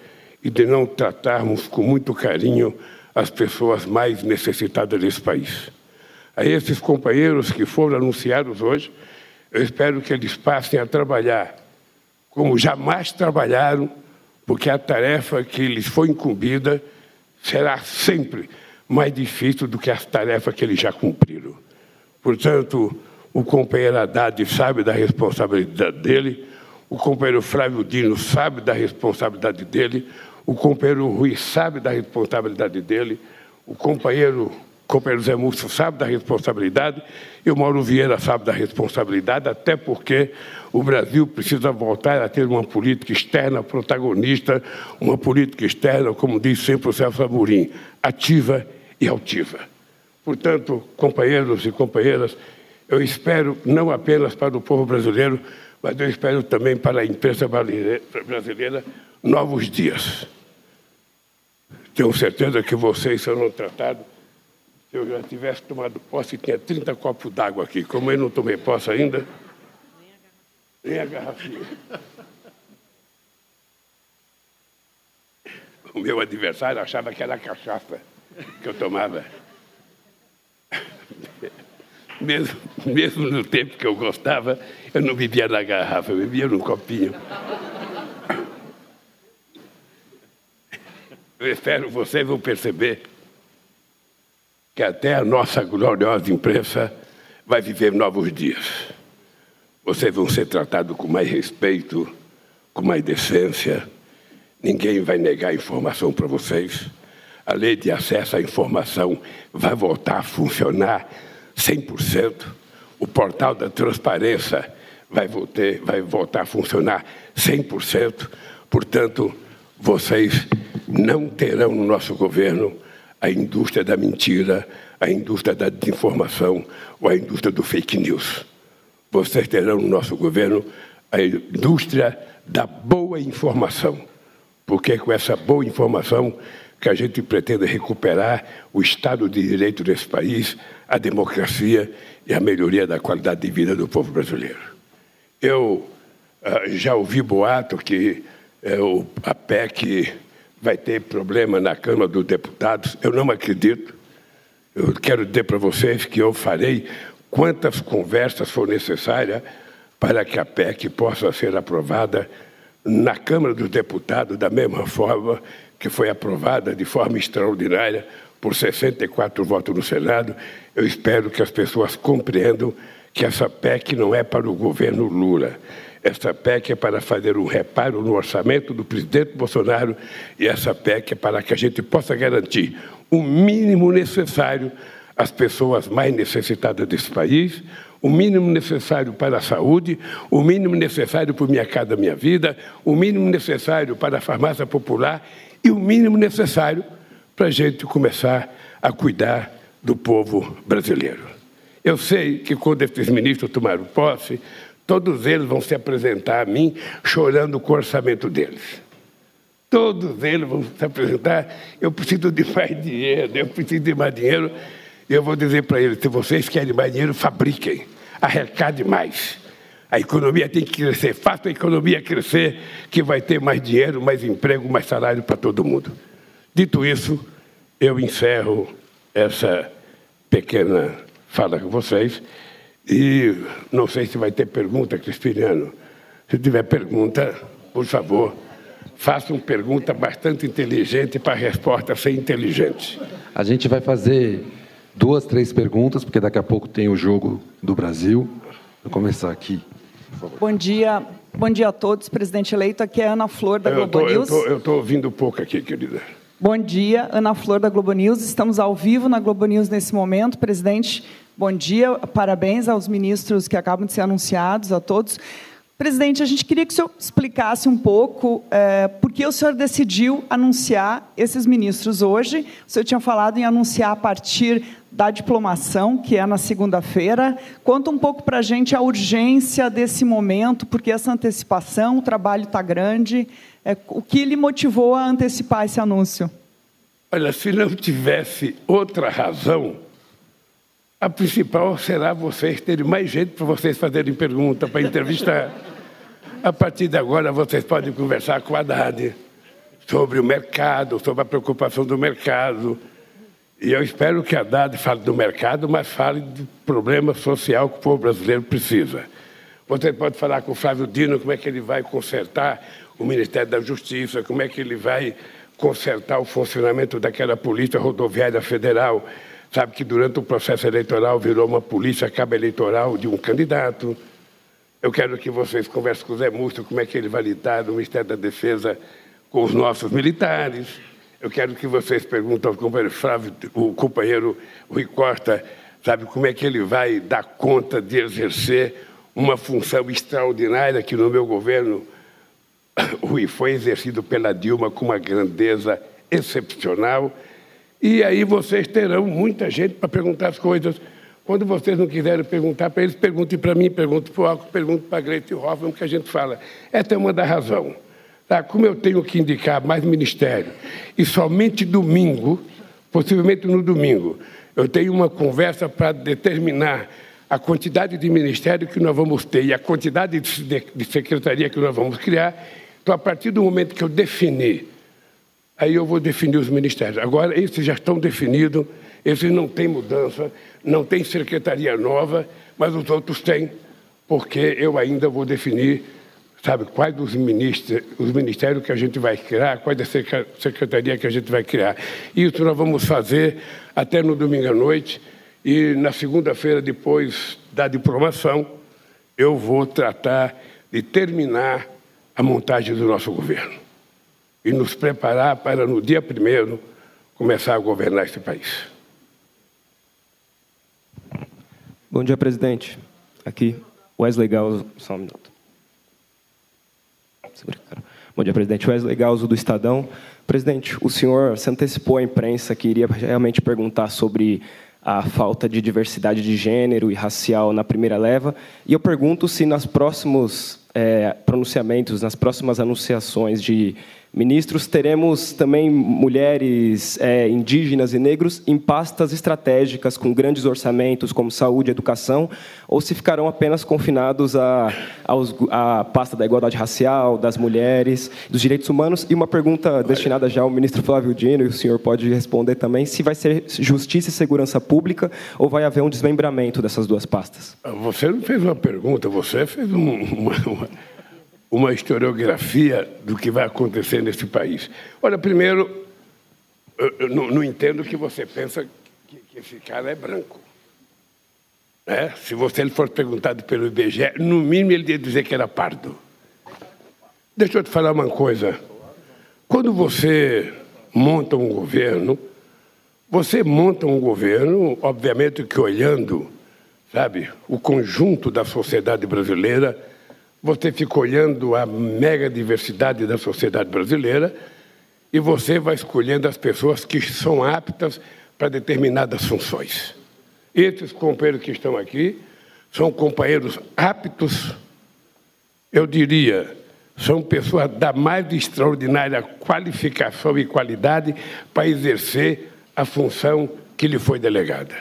e de não tratarmos com muito carinho as pessoas mais necessitadas desse país. A esses companheiros que foram anunciados hoje, eu espero que eles passem a trabalhar como jamais trabalharam, porque a tarefa que lhes foi incumbida será sempre mais difícil do que as tarefas que eles já cumpriram. Portanto, o companheiro Haddad sabe da responsabilidade dele, o companheiro Flávio Dino sabe da responsabilidade dele, o companheiro Rui sabe da responsabilidade dele, o companheiro, companheiro Zé Múcio sabe da responsabilidade e o Mauro Vieira sabe da responsabilidade, até porque o Brasil precisa voltar a ter uma política externa protagonista, uma política externa, como diz sempre o Celso Amorim, ativa e altiva. Portanto, companheiros e companheiras, eu espero não apenas para o povo brasileiro, mas eu espero também para a imprensa brasileira novos dias. Tenho certeza que vocês serão tratados. Eu já tivesse tomado posse, tinha 30 copos d'água aqui. Como eu não tomei posse ainda, nem a garrafinha. O meu adversário achava que era cachaça que eu tomava. Mesmo, mesmo no tempo que eu gostava, eu não bebia na garrafa, eu bebia num copinho. Eu espero vocês vão perceber que até a nossa gloriosa imprensa vai viver novos dias. Vocês vão ser tratados com mais respeito, com mais decência. Ninguém vai negar informação para vocês a lei de acesso à informação vai voltar a funcionar 100%. O portal da transparência vai voltar, vai voltar a funcionar 100%. Portanto, vocês não terão no nosso governo a indústria da mentira, a indústria da desinformação ou a indústria do fake news. Vocês terão no nosso governo a indústria da boa informação, porque com essa boa informação que a gente pretende recuperar o Estado de Direito desse país, a democracia e a melhoria da qualidade de vida do povo brasileiro. Eu uh, já ouvi boato que uh, a PEC vai ter problema na Câmara dos Deputados. Eu não acredito. Eu quero dizer para vocês que eu farei quantas conversas for necessárias para que a PEC possa ser aprovada na Câmara dos Deputados da mesma forma que foi aprovada de forma extraordinária por 64 votos no Senado. Eu espero que as pessoas compreendam que essa PEC não é para o governo Lula. Essa PEC é para fazer um reparo no orçamento do presidente Bolsonaro e essa PEC é para que a gente possa garantir o mínimo necessário às pessoas mais necessitadas desse país, o mínimo necessário para a saúde, o mínimo necessário para Minha Casa Minha Vida, o mínimo necessário para a farmácia popular e o mínimo necessário para a gente começar a cuidar do povo brasileiro. Eu sei que quando esses ministros tomaram posse, todos eles vão se apresentar a mim chorando com o orçamento deles. Todos eles vão se apresentar. Eu preciso de mais dinheiro, eu preciso de mais dinheiro. Eu vou dizer para eles: se vocês querem mais dinheiro, fabriquem, arrecade mais. A economia tem que crescer, faça a economia crescer, que vai ter mais dinheiro, mais emprego, mais salário para todo mundo. Dito isso, eu encerro essa pequena fala com vocês e não sei se vai ter pergunta, Cristiano. Se tiver pergunta, por favor, faça uma pergunta bastante inteligente para a resposta ser inteligente. A gente vai fazer duas, três perguntas, porque daqui a pouco tem o jogo do Brasil. Vou começar aqui. Bom dia, bom dia a todos. Presidente eleito, aqui é Ana Flor da eu Globo tô, News. Eu estou ouvindo pouco aqui, querida. Bom dia, Ana Flor da Globo News. Estamos ao vivo na Globo News nesse momento. Presidente, bom dia. Parabéns aos ministros que acabam de ser anunciados, a todos. Presidente, a gente queria que o senhor explicasse um pouco é, por que o senhor decidiu anunciar esses ministros hoje. O senhor tinha falado em anunciar a partir da diplomação, que é na segunda-feira. Conta um pouco para a gente a urgência desse momento, porque essa antecipação, o trabalho está grande. É, o que lhe motivou a antecipar esse anúncio? Olha, se não tivesse outra razão, a principal será vocês terem mais gente para vocês fazerem pergunta, para entrevistar. A partir de agora, vocês podem conversar com a Haddad sobre o mercado, sobre a preocupação do mercado. E eu espero que a Haddad fale do mercado, mas fale do problema social que o povo brasileiro precisa. Você pode falar com o Flávio Dino como é que ele vai consertar o Ministério da Justiça, como é que ele vai consertar o funcionamento daquela Polícia Rodoviária Federal. Sabe que durante o processo eleitoral virou uma polícia cabo eleitoral de um candidato. Eu quero que vocês conversem com o Zé Múcio como é que ele vai lidar no Ministério da Defesa com os nossos militares. Eu quero que vocês perguntem ao companheiro Flávio, o companheiro Rui Costa, sabe como é que ele vai dar conta de exercer uma função extraordinária que no meu governo Rui, foi exercido pela Dilma com uma grandeza excepcional. E aí vocês terão muita gente para perguntar as coisas. Quando vocês não quiserem perguntar para eles, perguntem para mim, perguntem para o Alco, perguntem para a Gleite Hoffmann, que a gente fala. Essa é uma da razão. Tá? Como eu tenho que indicar mais ministério, e somente domingo, possivelmente no domingo, eu tenho uma conversa para determinar a quantidade de ministério que nós vamos ter e a quantidade de, de secretaria que nós vamos criar, então, a partir do momento que eu definir, aí eu vou definir os ministérios. Agora, esses já estão definidos, esses não têm mudança, não tem secretaria nova, mas os outros têm, porque eu ainda vou definir, sabe, quais dos ministérios, os ministérios que a gente vai criar, quais da secretaria que a gente vai criar. Isso nós vamos fazer até no domingo à noite, e na segunda-feira, depois da diplomação, eu vou tratar de terminar a montagem do nosso governo e nos preparar para, no dia primeiro, começar a governar esse país. Bom dia, presidente. Aqui, Wesley Galzo. Só um minuto. Bom dia, presidente. Wesley Galzo, do Estadão. Presidente, o senhor se antecipou à imprensa que iria realmente perguntar sobre a falta de diversidade de gênero e racial na primeira leva. E eu pergunto se nos próximos é, pronunciamentos, nas próximas anunciações de ministros, teremos também mulheres é, indígenas e negros em pastas estratégicas com grandes orçamentos, como saúde e educação, ou se ficarão apenas confinados à, à pasta da igualdade racial, das mulheres, dos direitos humanos? E uma pergunta destinada já ao ministro Flávio Dino, e o senhor pode responder também, se vai ser justiça e segurança pública ou vai haver um desmembramento dessas duas pastas? Você não fez uma pergunta, você fez uma, uma uma historiografia do que vai acontecer nesse país. Olha, primeiro, eu não, não entendo que você pensa que, que esse cara é branco. É? Se você for perguntado pelo IBGE, no mínimo ele ia dizer que era pardo. Deixa eu te falar uma coisa. Quando você monta um governo, Você monta um governo, obviamente que olhando, sabe, o conjunto da sociedade brasileira, você fica olhando a mega diversidade da sociedade brasileira e você vai escolhendo as pessoas que são aptas para determinadas funções. Esses companheiros que estão aqui são companheiros aptos, eu diria, são pessoas da mais extraordinária qualificação e qualidade para exercer a função que lhe foi delegada.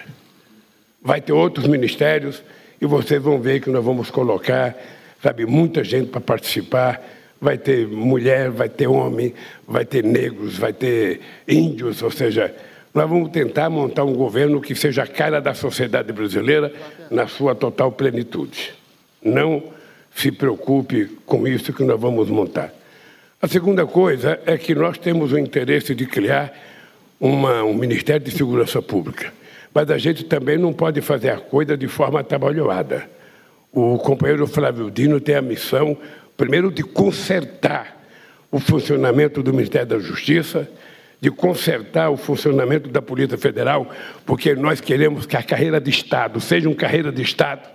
Vai ter outros ministérios e vocês vão ver que nós vamos colocar, sabe, muita gente para participar. Vai ter mulher, vai ter homem, vai ter negros, vai ter índios, ou seja, nós vamos tentar montar um governo que seja a cara da sociedade brasileira na sua total plenitude. Não se preocupe com isso que nós vamos montar. A segunda coisa é que nós temos o interesse de criar uma, um Ministério de Segurança Pública. Mas a gente também não pode fazer a coisa de forma trabalhada. O companheiro Flávio Dino tem a missão, primeiro, de consertar o funcionamento do Ministério da Justiça, de consertar o funcionamento da Polícia Federal, porque nós queremos que a carreira de Estado seja uma carreira de Estado.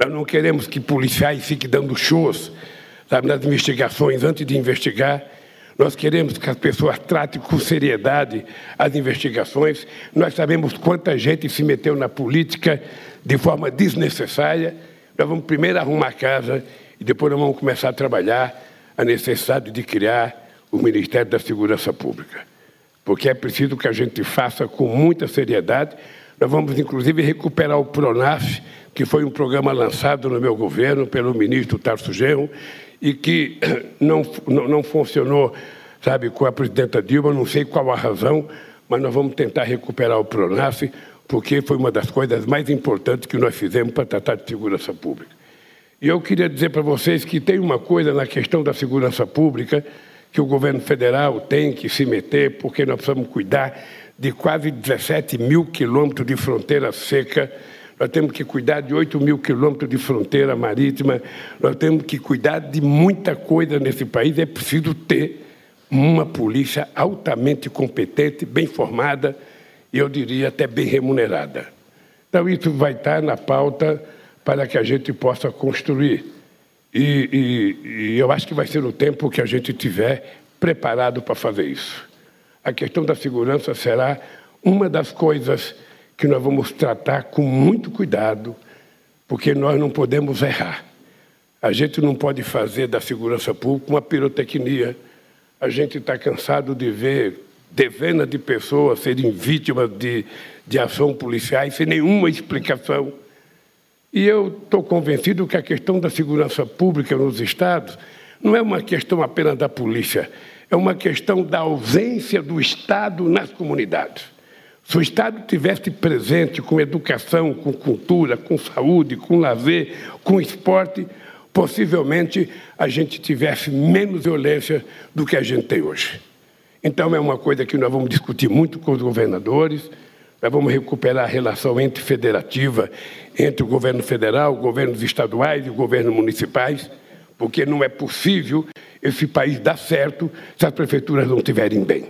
Nós não queremos que policiais fiquem dando shows sabe, nas investigações antes de investigar. Nós queremos que as pessoas tratem com seriedade as investigações. Nós sabemos quanta gente se meteu na política de forma desnecessária. Nós vamos primeiro arrumar a casa e depois nós vamos começar a trabalhar a necessidade de criar o Ministério da Segurança Pública. Porque é preciso que a gente faça com muita seriedade. Nós vamos, inclusive, recuperar o PRONAF, que foi um programa lançado no meu governo pelo ministro Tarso Genro, e que não, não, não funcionou, sabe, com a presidenta Dilma, não sei qual a razão, mas nós vamos tentar recuperar o PRONAF, porque foi uma das coisas mais importantes que nós fizemos para tratar de segurança pública. E eu queria dizer para vocês que tem uma coisa na questão da segurança pública que o governo federal tem que se meter, porque nós precisamos cuidar de quase 17 mil quilômetros de fronteira seca nós temos que cuidar de 8 mil quilômetros de fronteira marítima, nós temos que cuidar de muita coisa nesse país. É preciso ter uma polícia altamente competente, bem formada eu diria até bem remunerada. Então, isso vai estar na pauta para que a gente possa construir. E, e, e eu acho que vai ser o tempo que a gente tiver preparado para fazer isso. A questão da segurança será uma das coisas que nós vamos tratar com muito cuidado, porque nós não podemos errar. A gente não pode fazer da segurança pública uma pirotecnia. A gente está cansado de ver dezenas de pessoas serem vítimas de, de ação policiais sem nenhuma explicação. E eu estou convencido que a questão da segurança pública nos estados não é uma questão apenas da polícia, é uma questão da ausência do Estado nas comunidades. Se o Estado tivesse presente com educação, com cultura, com saúde, com lazer, com esporte, possivelmente a gente tivesse menos violência do que a gente tem hoje. Então é uma coisa que nós vamos discutir muito com os governadores, nós vamos recuperar a relação entre federativa, entre o governo federal, governos estaduais e governos municipais, porque não é possível esse país dar certo se as prefeituras não estiverem bem.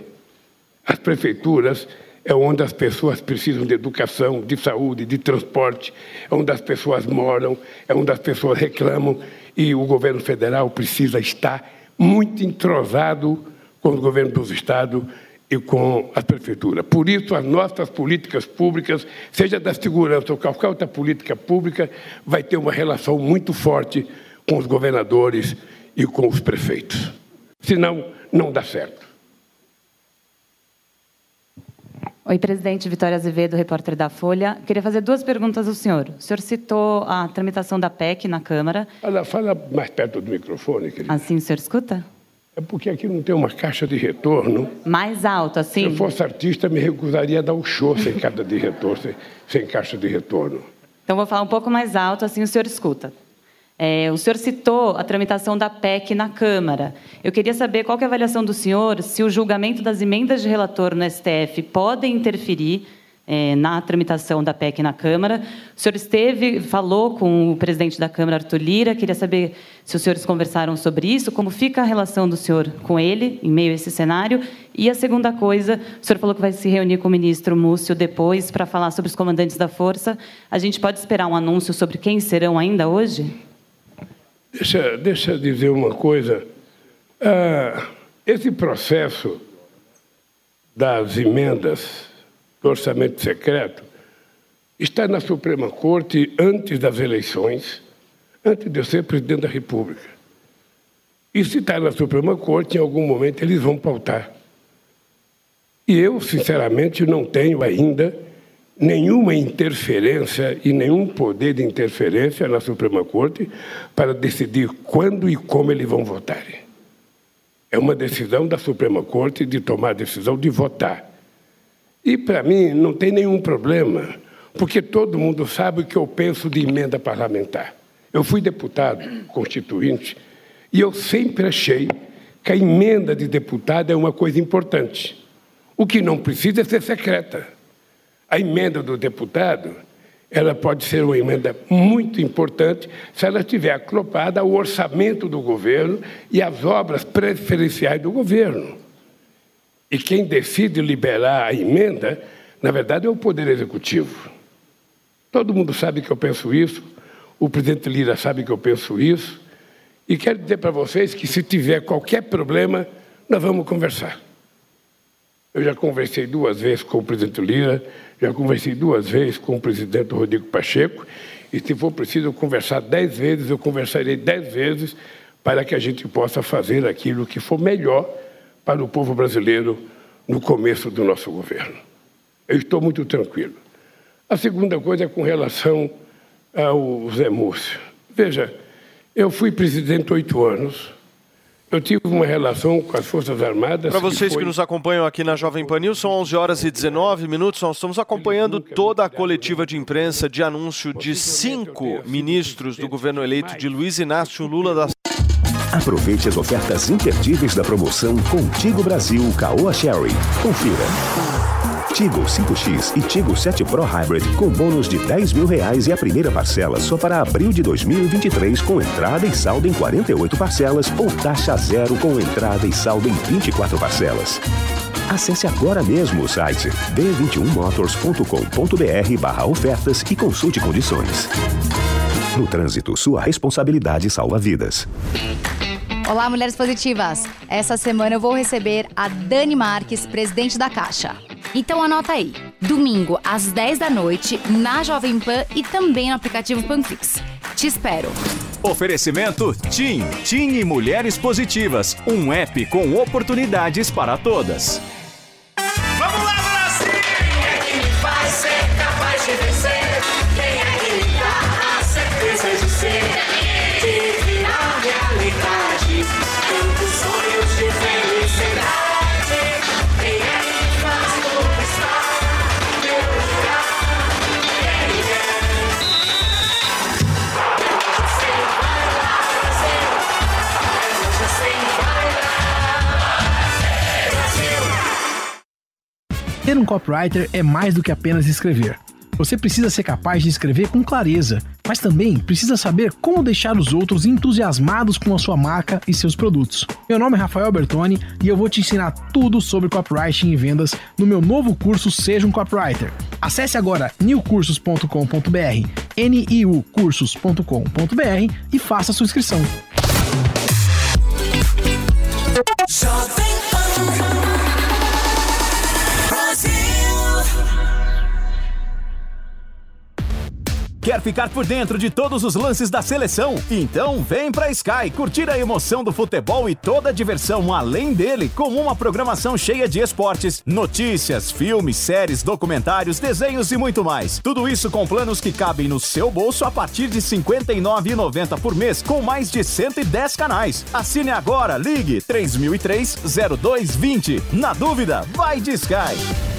As prefeituras é onde as pessoas precisam de educação, de saúde, de transporte, é onde as pessoas moram, é onde as pessoas reclamam e o governo federal precisa estar muito entrosado com o governo dos estados e com a prefeitura. Por isso, as nossas políticas públicas, seja da segurança ou qualquer outra política pública, vai ter uma relação muito forte com os governadores e com os prefeitos. Senão, não dá certo. Oi, presidente Vitória Azevedo, repórter da Folha. Queria fazer duas perguntas ao senhor. O senhor citou a tramitação da PEC na Câmara. Fala, fala mais perto do microfone, querida. Assim o senhor escuta? É porque aqui não tem uma caixa de retorno. Mais alto, assim? Se eu fosse artista, me recusaria a dar um show sem caixa de retorno, sem, sem caixa de retorno. Então, vou falar um pouco mais alto, assim o senhor escuta. É, o senhor citou a tramitação da PEC na Câmara. Eu queria saber qual é a avaliação do senhor se o julgamento das emendas de relator no STF podem interferir é, na tramitação da PEC na Câmara. O senhor esteve, falou com o presidente da Câmara, Arthur Lira. Queria saber se os senhores conversaram sobre isso, como fica a relação do senhor com ele em meio a esse cenário. E a segunda coisa, o senhor falou que vai se reunir com o ministro Múcio depois para falar sobre os comandantes da Força. A gente pode esperar um anúncio sobre quem serão ainda hoje? Deixa, deixa eu dizer uma coisa. Ah, esse processo das emendas do orçamento secreto está na Suprema Corte antes das eleições, antes de eu ser presidente da República. E se está na Suprema Corte, em algum momento eles vão pautar. E eu, sinceramente, não tenho ainda nenhuma interferência e nenhum poder de interferência na Suprema Corte para decidir quando e como eles vão votar. É uma decisão da Suprema Corte de tomar a decisão de votar. E, para mim, não tem nenhum problema, porque todo mundo sabe o que eu penso de emenda parlamentar. Eu fui deputado constituinte e eu sempre achei que a emenda de deputado é uma coisa importante. O que não precisa é ser secreta. A emenda do deputado, ela pode ser uma emenda muito importante se ela estiver acoplada ao orçamento do governo e às obras preferenciais do governo. E quem decide liberar a emenda, na verdade, é o Poder Executivo. Todo mundo sabe que eu penso isso, o presidente Lira sabe que eu penso isso, e quero dizer para vocês que se tiver qualquer problema, nós vamos conversar. Eu já conversei duas vezes com o presidente Lira, já conversei duas vezes com o presidente Rodrigo Pacheco, e se for preciso conversar dez vezes, eu conversarei dez vezes para que a gente possa fazer aquilo que for melhor para o povo brasileiro no começo do nosso governo. Eu estou muito tranquilo. A segunda coisa é com relação ao Zé Múcio. Veja, eu fui presidente oito anos. Eu tive uma relação com as Forças Armadas. Para vocês que, foi... que, nos acompanham aqui na Jovem Pan News, são 11 horas e 19 minutos. Nós estamos acompanhando toda a coletiva de imprensa de anúncio de cinco ministros do governo eleito de Luiz Inácio Lula da Aproveite as ofertas imperdíveis da promoção Contigo Brasil Caoa Sherry. Confira. Tigo 5X e Tigo 7 Pro Hybrid com bônus de 10 mil reais e a primeira parcela só para abril de 2023 com entrada e saldo em 48 parcelas ou taxa zero com entrada e saldo em 24 parcelas. Acesse agora mesmo o site d21motors.com.br barra ofertas e consulte condições. No trânsito, sua responsabilidade salva vidas. Olá, mulheres positivas! Essa semana eu vou receber a Dani Marques, presidente da Caixa. Então anota aí, domingo às 10 da noite, na Jovem Pan e também no aplicativo Panflix. Te espero! Oferecimento TIM, TIM e Mulheres Positivas, um app com oportunidades para todas. Ter um copywriter é mais do que apenas escrever. Você precisa ser capaz de escrever com clareza, mas também precisa saber como deixar os outros entusiasmados com a sua marca e seus produtos. Meu nome é Rafael Bertoni e eu vou te ensinar tudo sobre copywriting e vendas no meu novo curso Seja um Copywriter. Acesse agora newcursos.com.br, niucursos.com.br e faça sua inscrição. Jovem Quer ficar por dentro de todos os lances da seleção? Então vem pra Sky curtir a emoção do futebol e toda a diversão além dele com uma programação cheia de esportes, notícias, filmes, séries, documentários, desenhos e muito mais. Tudo isso com planos que cabem no seu bolso a partir de R$ 59,90 por mês, com mais de 110 canais. Assine agora, ligue 3003-0220. Na dúvida, vai de Sky.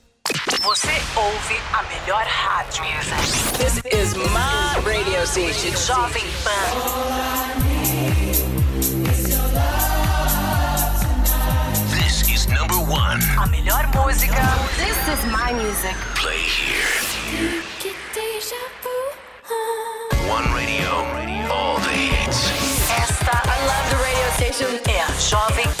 Você ouve a melhor rádio. This is my radio station, Jovem Pan. This is number one. A melhor música. This is my music. Play here. One radio, all the hits. Esta, I love the radio station, é a Jovem Pan.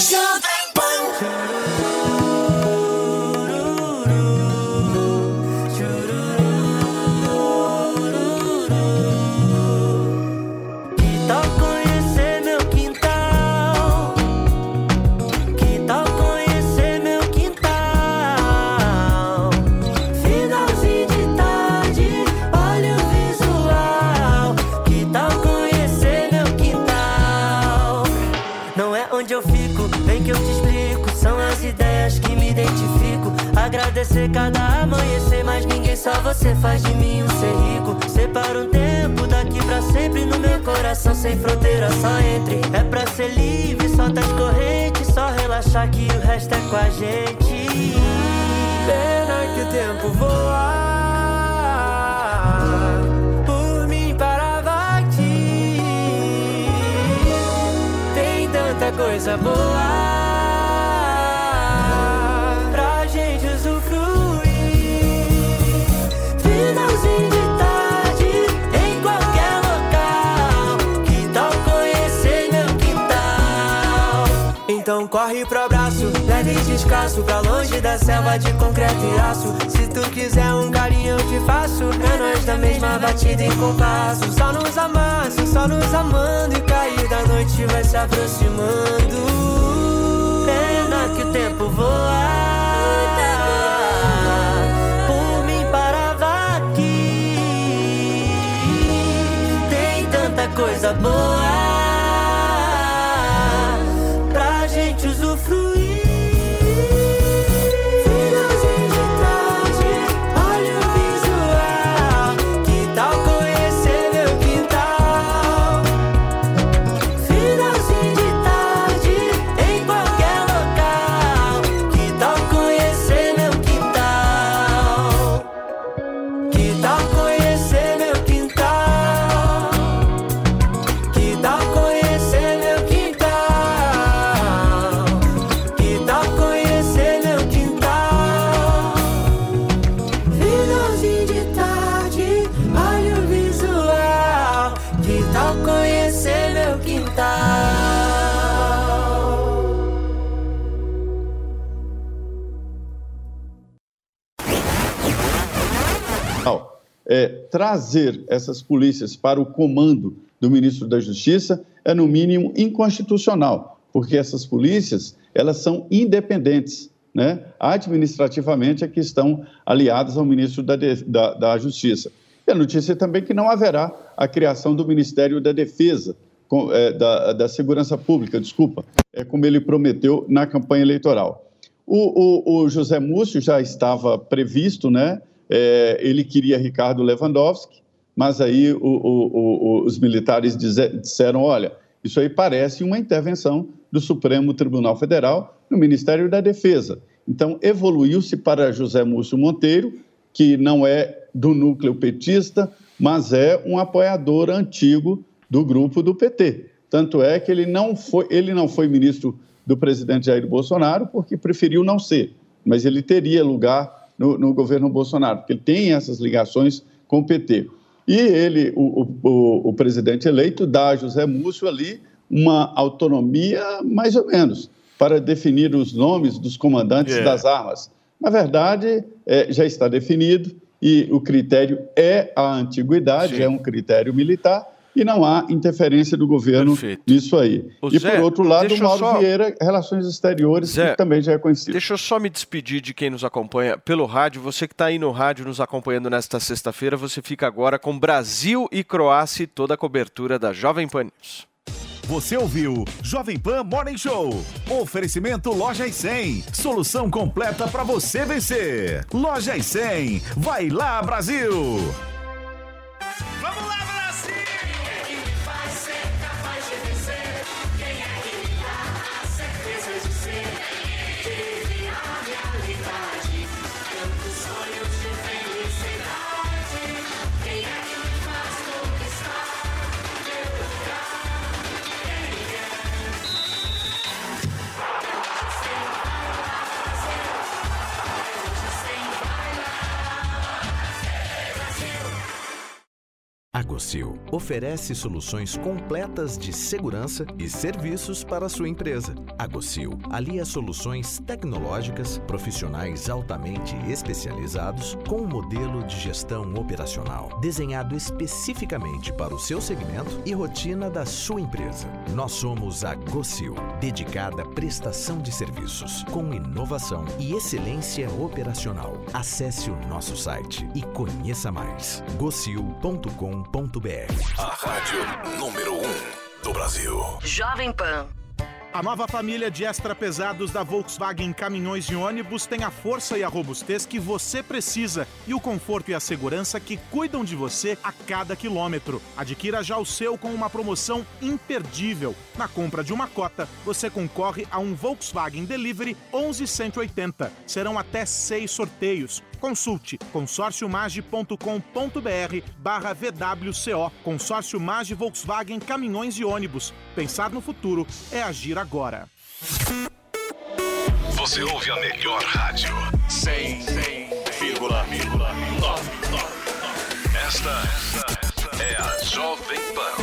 Jovem Pan. Cada amanhecer, mas ninguém, só você faz de mim um ser rico. Separa um tempo daqui pra sempre no meu coração, sem fronteira, só entre. É pra ser livre, solta as correntes, só relaxar que o resto é com a gente. Pena que o tempo voa. Por mim parava aqui. Tem tanta coisa boa corre pro abraço, leve e descasso pra longe da selva de concreto e aço. Se tu quiser um carinho eu te faço. É nós da mesma batida em compasso. Só nos amando, só nos amando. E cair da noite vai se aproximando. Pena que o tempo voa. Coisa boa trazer essas polícias para o comando do ministro da Justiça é, no mínimo, inconstitucional, porque essas polícias elas são independentes. Né? Administrativamente é que estão aliadas ao ministro da, da, da Justiça. E a notícia é também que não haverá a criação do Ministério da Defesa, com- é, da, da Segurança Pública, desculpa, é como ele prometeu na campanha eleitoral. O, o- o José Múcio já estava previsto, né? É, ele queria Ricardo Lewandowski, mas aí o- o- o- os militares disseram: olha, isso aí parece uma intervenção do Supremo Tribunal Federal no Ministério da Defesa. Então, evoluiu-se para José Múcio Monteiro, que não é do núcleo petista, mas é um apoiador antigo do grupo do PT. Tanto é que ele não foi, ele não foi ministro do presidente Jair Bolsonaro, porque preferiu não ser, mas ele teria lugar no, no governo Bolsonaro, porque ele tem essas ligações com o PT. E ele, o, o, o presidente eleito, dá a José Múcio ali uma autonomia, mais ou menos, para definir os nomes dos comandantes É. das armas. Na verdade, é, já está definido e o critério é a antiguidade, Sim. é um critério militar e não há interferência do governo nisso aí. Ô, e, Zé, por outro lado, eu Mauro só- Vieira, Relações Exteriores, Zé, que também já é conhecido. Deixa eu só me despedir de quem nos acompanha pelo rádio. Você que está aí no rádio nos acompanhando nesta sexta-feira, você fica agora com Brasil e Croácia e toda a cobertura da Jovem Pan News. Você ouviu Jovem Pan Morning Show. Oferecimento Loja e 100. Solução completa para você vencer. Loja e 100. Vai lá, Brasil! Oferece soluções completas de segurança e serviços para sua empresa. A Gocil alia soluções tecnológicas, profissionais altamente especializados, com um modelo de gestão operacional desenhado especificamente para o seu segmento e rotina da sua empresa. Nós somos a Gocil, dedicada à prestação de serviços, com inovação e excelência operacional. Acesse o nosso site e conheça mais. gocil.com.br A rádio número 1 do Brasil. Jovem Pan. A nova família de extra pesados da Volkswagen Caminhões e Ônibus tem a força e a robustez que você precisa e o conforto e a segurança que cuidam de você a cada quilômetro. Adquira já o seu com uma promoção imperdível. Na compra de uma cota, você concorre a um Volkswagen Delivery 11180. Serão até seis sorteios. Consulte consórciomage.com.br barra VWCO. Consórcio Mage Volkswagen Caminhões e Ônibus. Pensar no futuro é agir agora. Você ouve a melhor rádio. 100,9. Esta, esta é a Jovem Pan.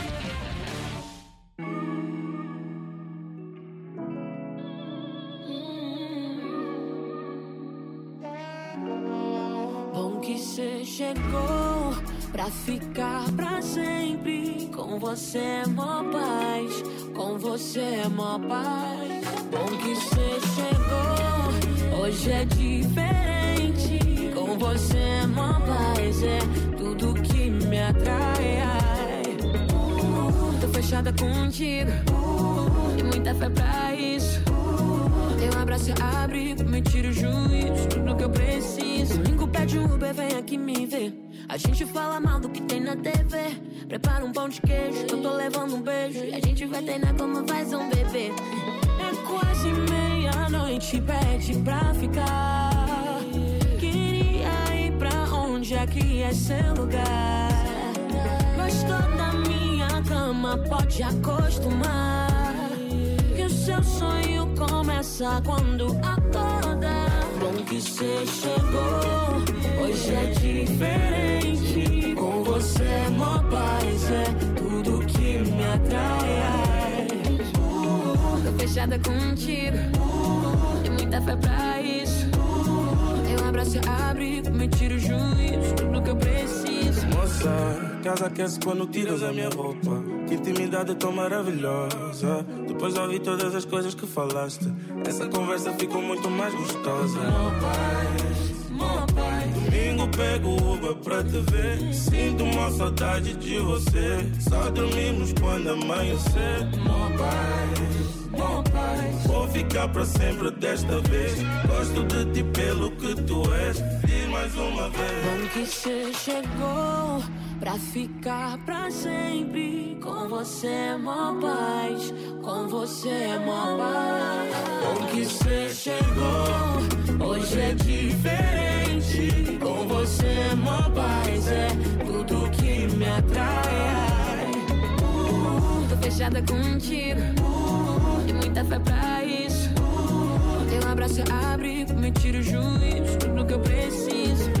Você chegou pra ficar pra sempre. Com você é mó paz, com você é mó paz. Bom que você chegou, hoje é diferente. Com você é mó paz, é tudo que me atrai. Ai. Tô fechada contigo, e muita fé pra isso. Teu abraço abrigo, me tira o juízo, tudo que eu preciso. Domingo pede um Uber, vem aqui me ver. A gente fala mal do que tem na TV. Prepara um pão de queijo, que eu tô levando um beijo. E a gente vai treinar como faz um bebê. É quase meia-noite, pede pra ficar. Queria ir pra onde aqui é seu lugar. Gostou da minha cama, pode acostumar. Que o seu sonho começa quando acorda. Bom que você chegou, hoje é diferente. Com você é mó paz, é tudo que me atrai. Tô fechada contigo, tem muita fé pra isso. Teu abraço é abrigo, me tira o juízo, tudo que eu preciso. Moça, casa aquece quando tiras a minha roupa. Que intimidade tão maravilhosa. Depois de ouvir todas as coisas que falaste, essa conversa ficou muito mais gostosa. Mó paz, mó paz. Domingo pego o Uber pra te ver. Sinto uma saudade de você. Só dormimos quando amanhecer. Meu pai, meu pai. Vou ficar pra sempre desta vez. Gosto de ti pelo que tu és. Diz mais uma vez. Bom que você chegou pra ficar pra sempre. Com você é mó paz, com você é mó paz. Bom que você chegou, hoje é diferente. Com você é mó paz, é tudo que me atrai. Uh, tô fechada contigo, uh, e muita fé pra isso. Uh, teu abraço abrigo, me tira o juízo, tudo que eu preciso.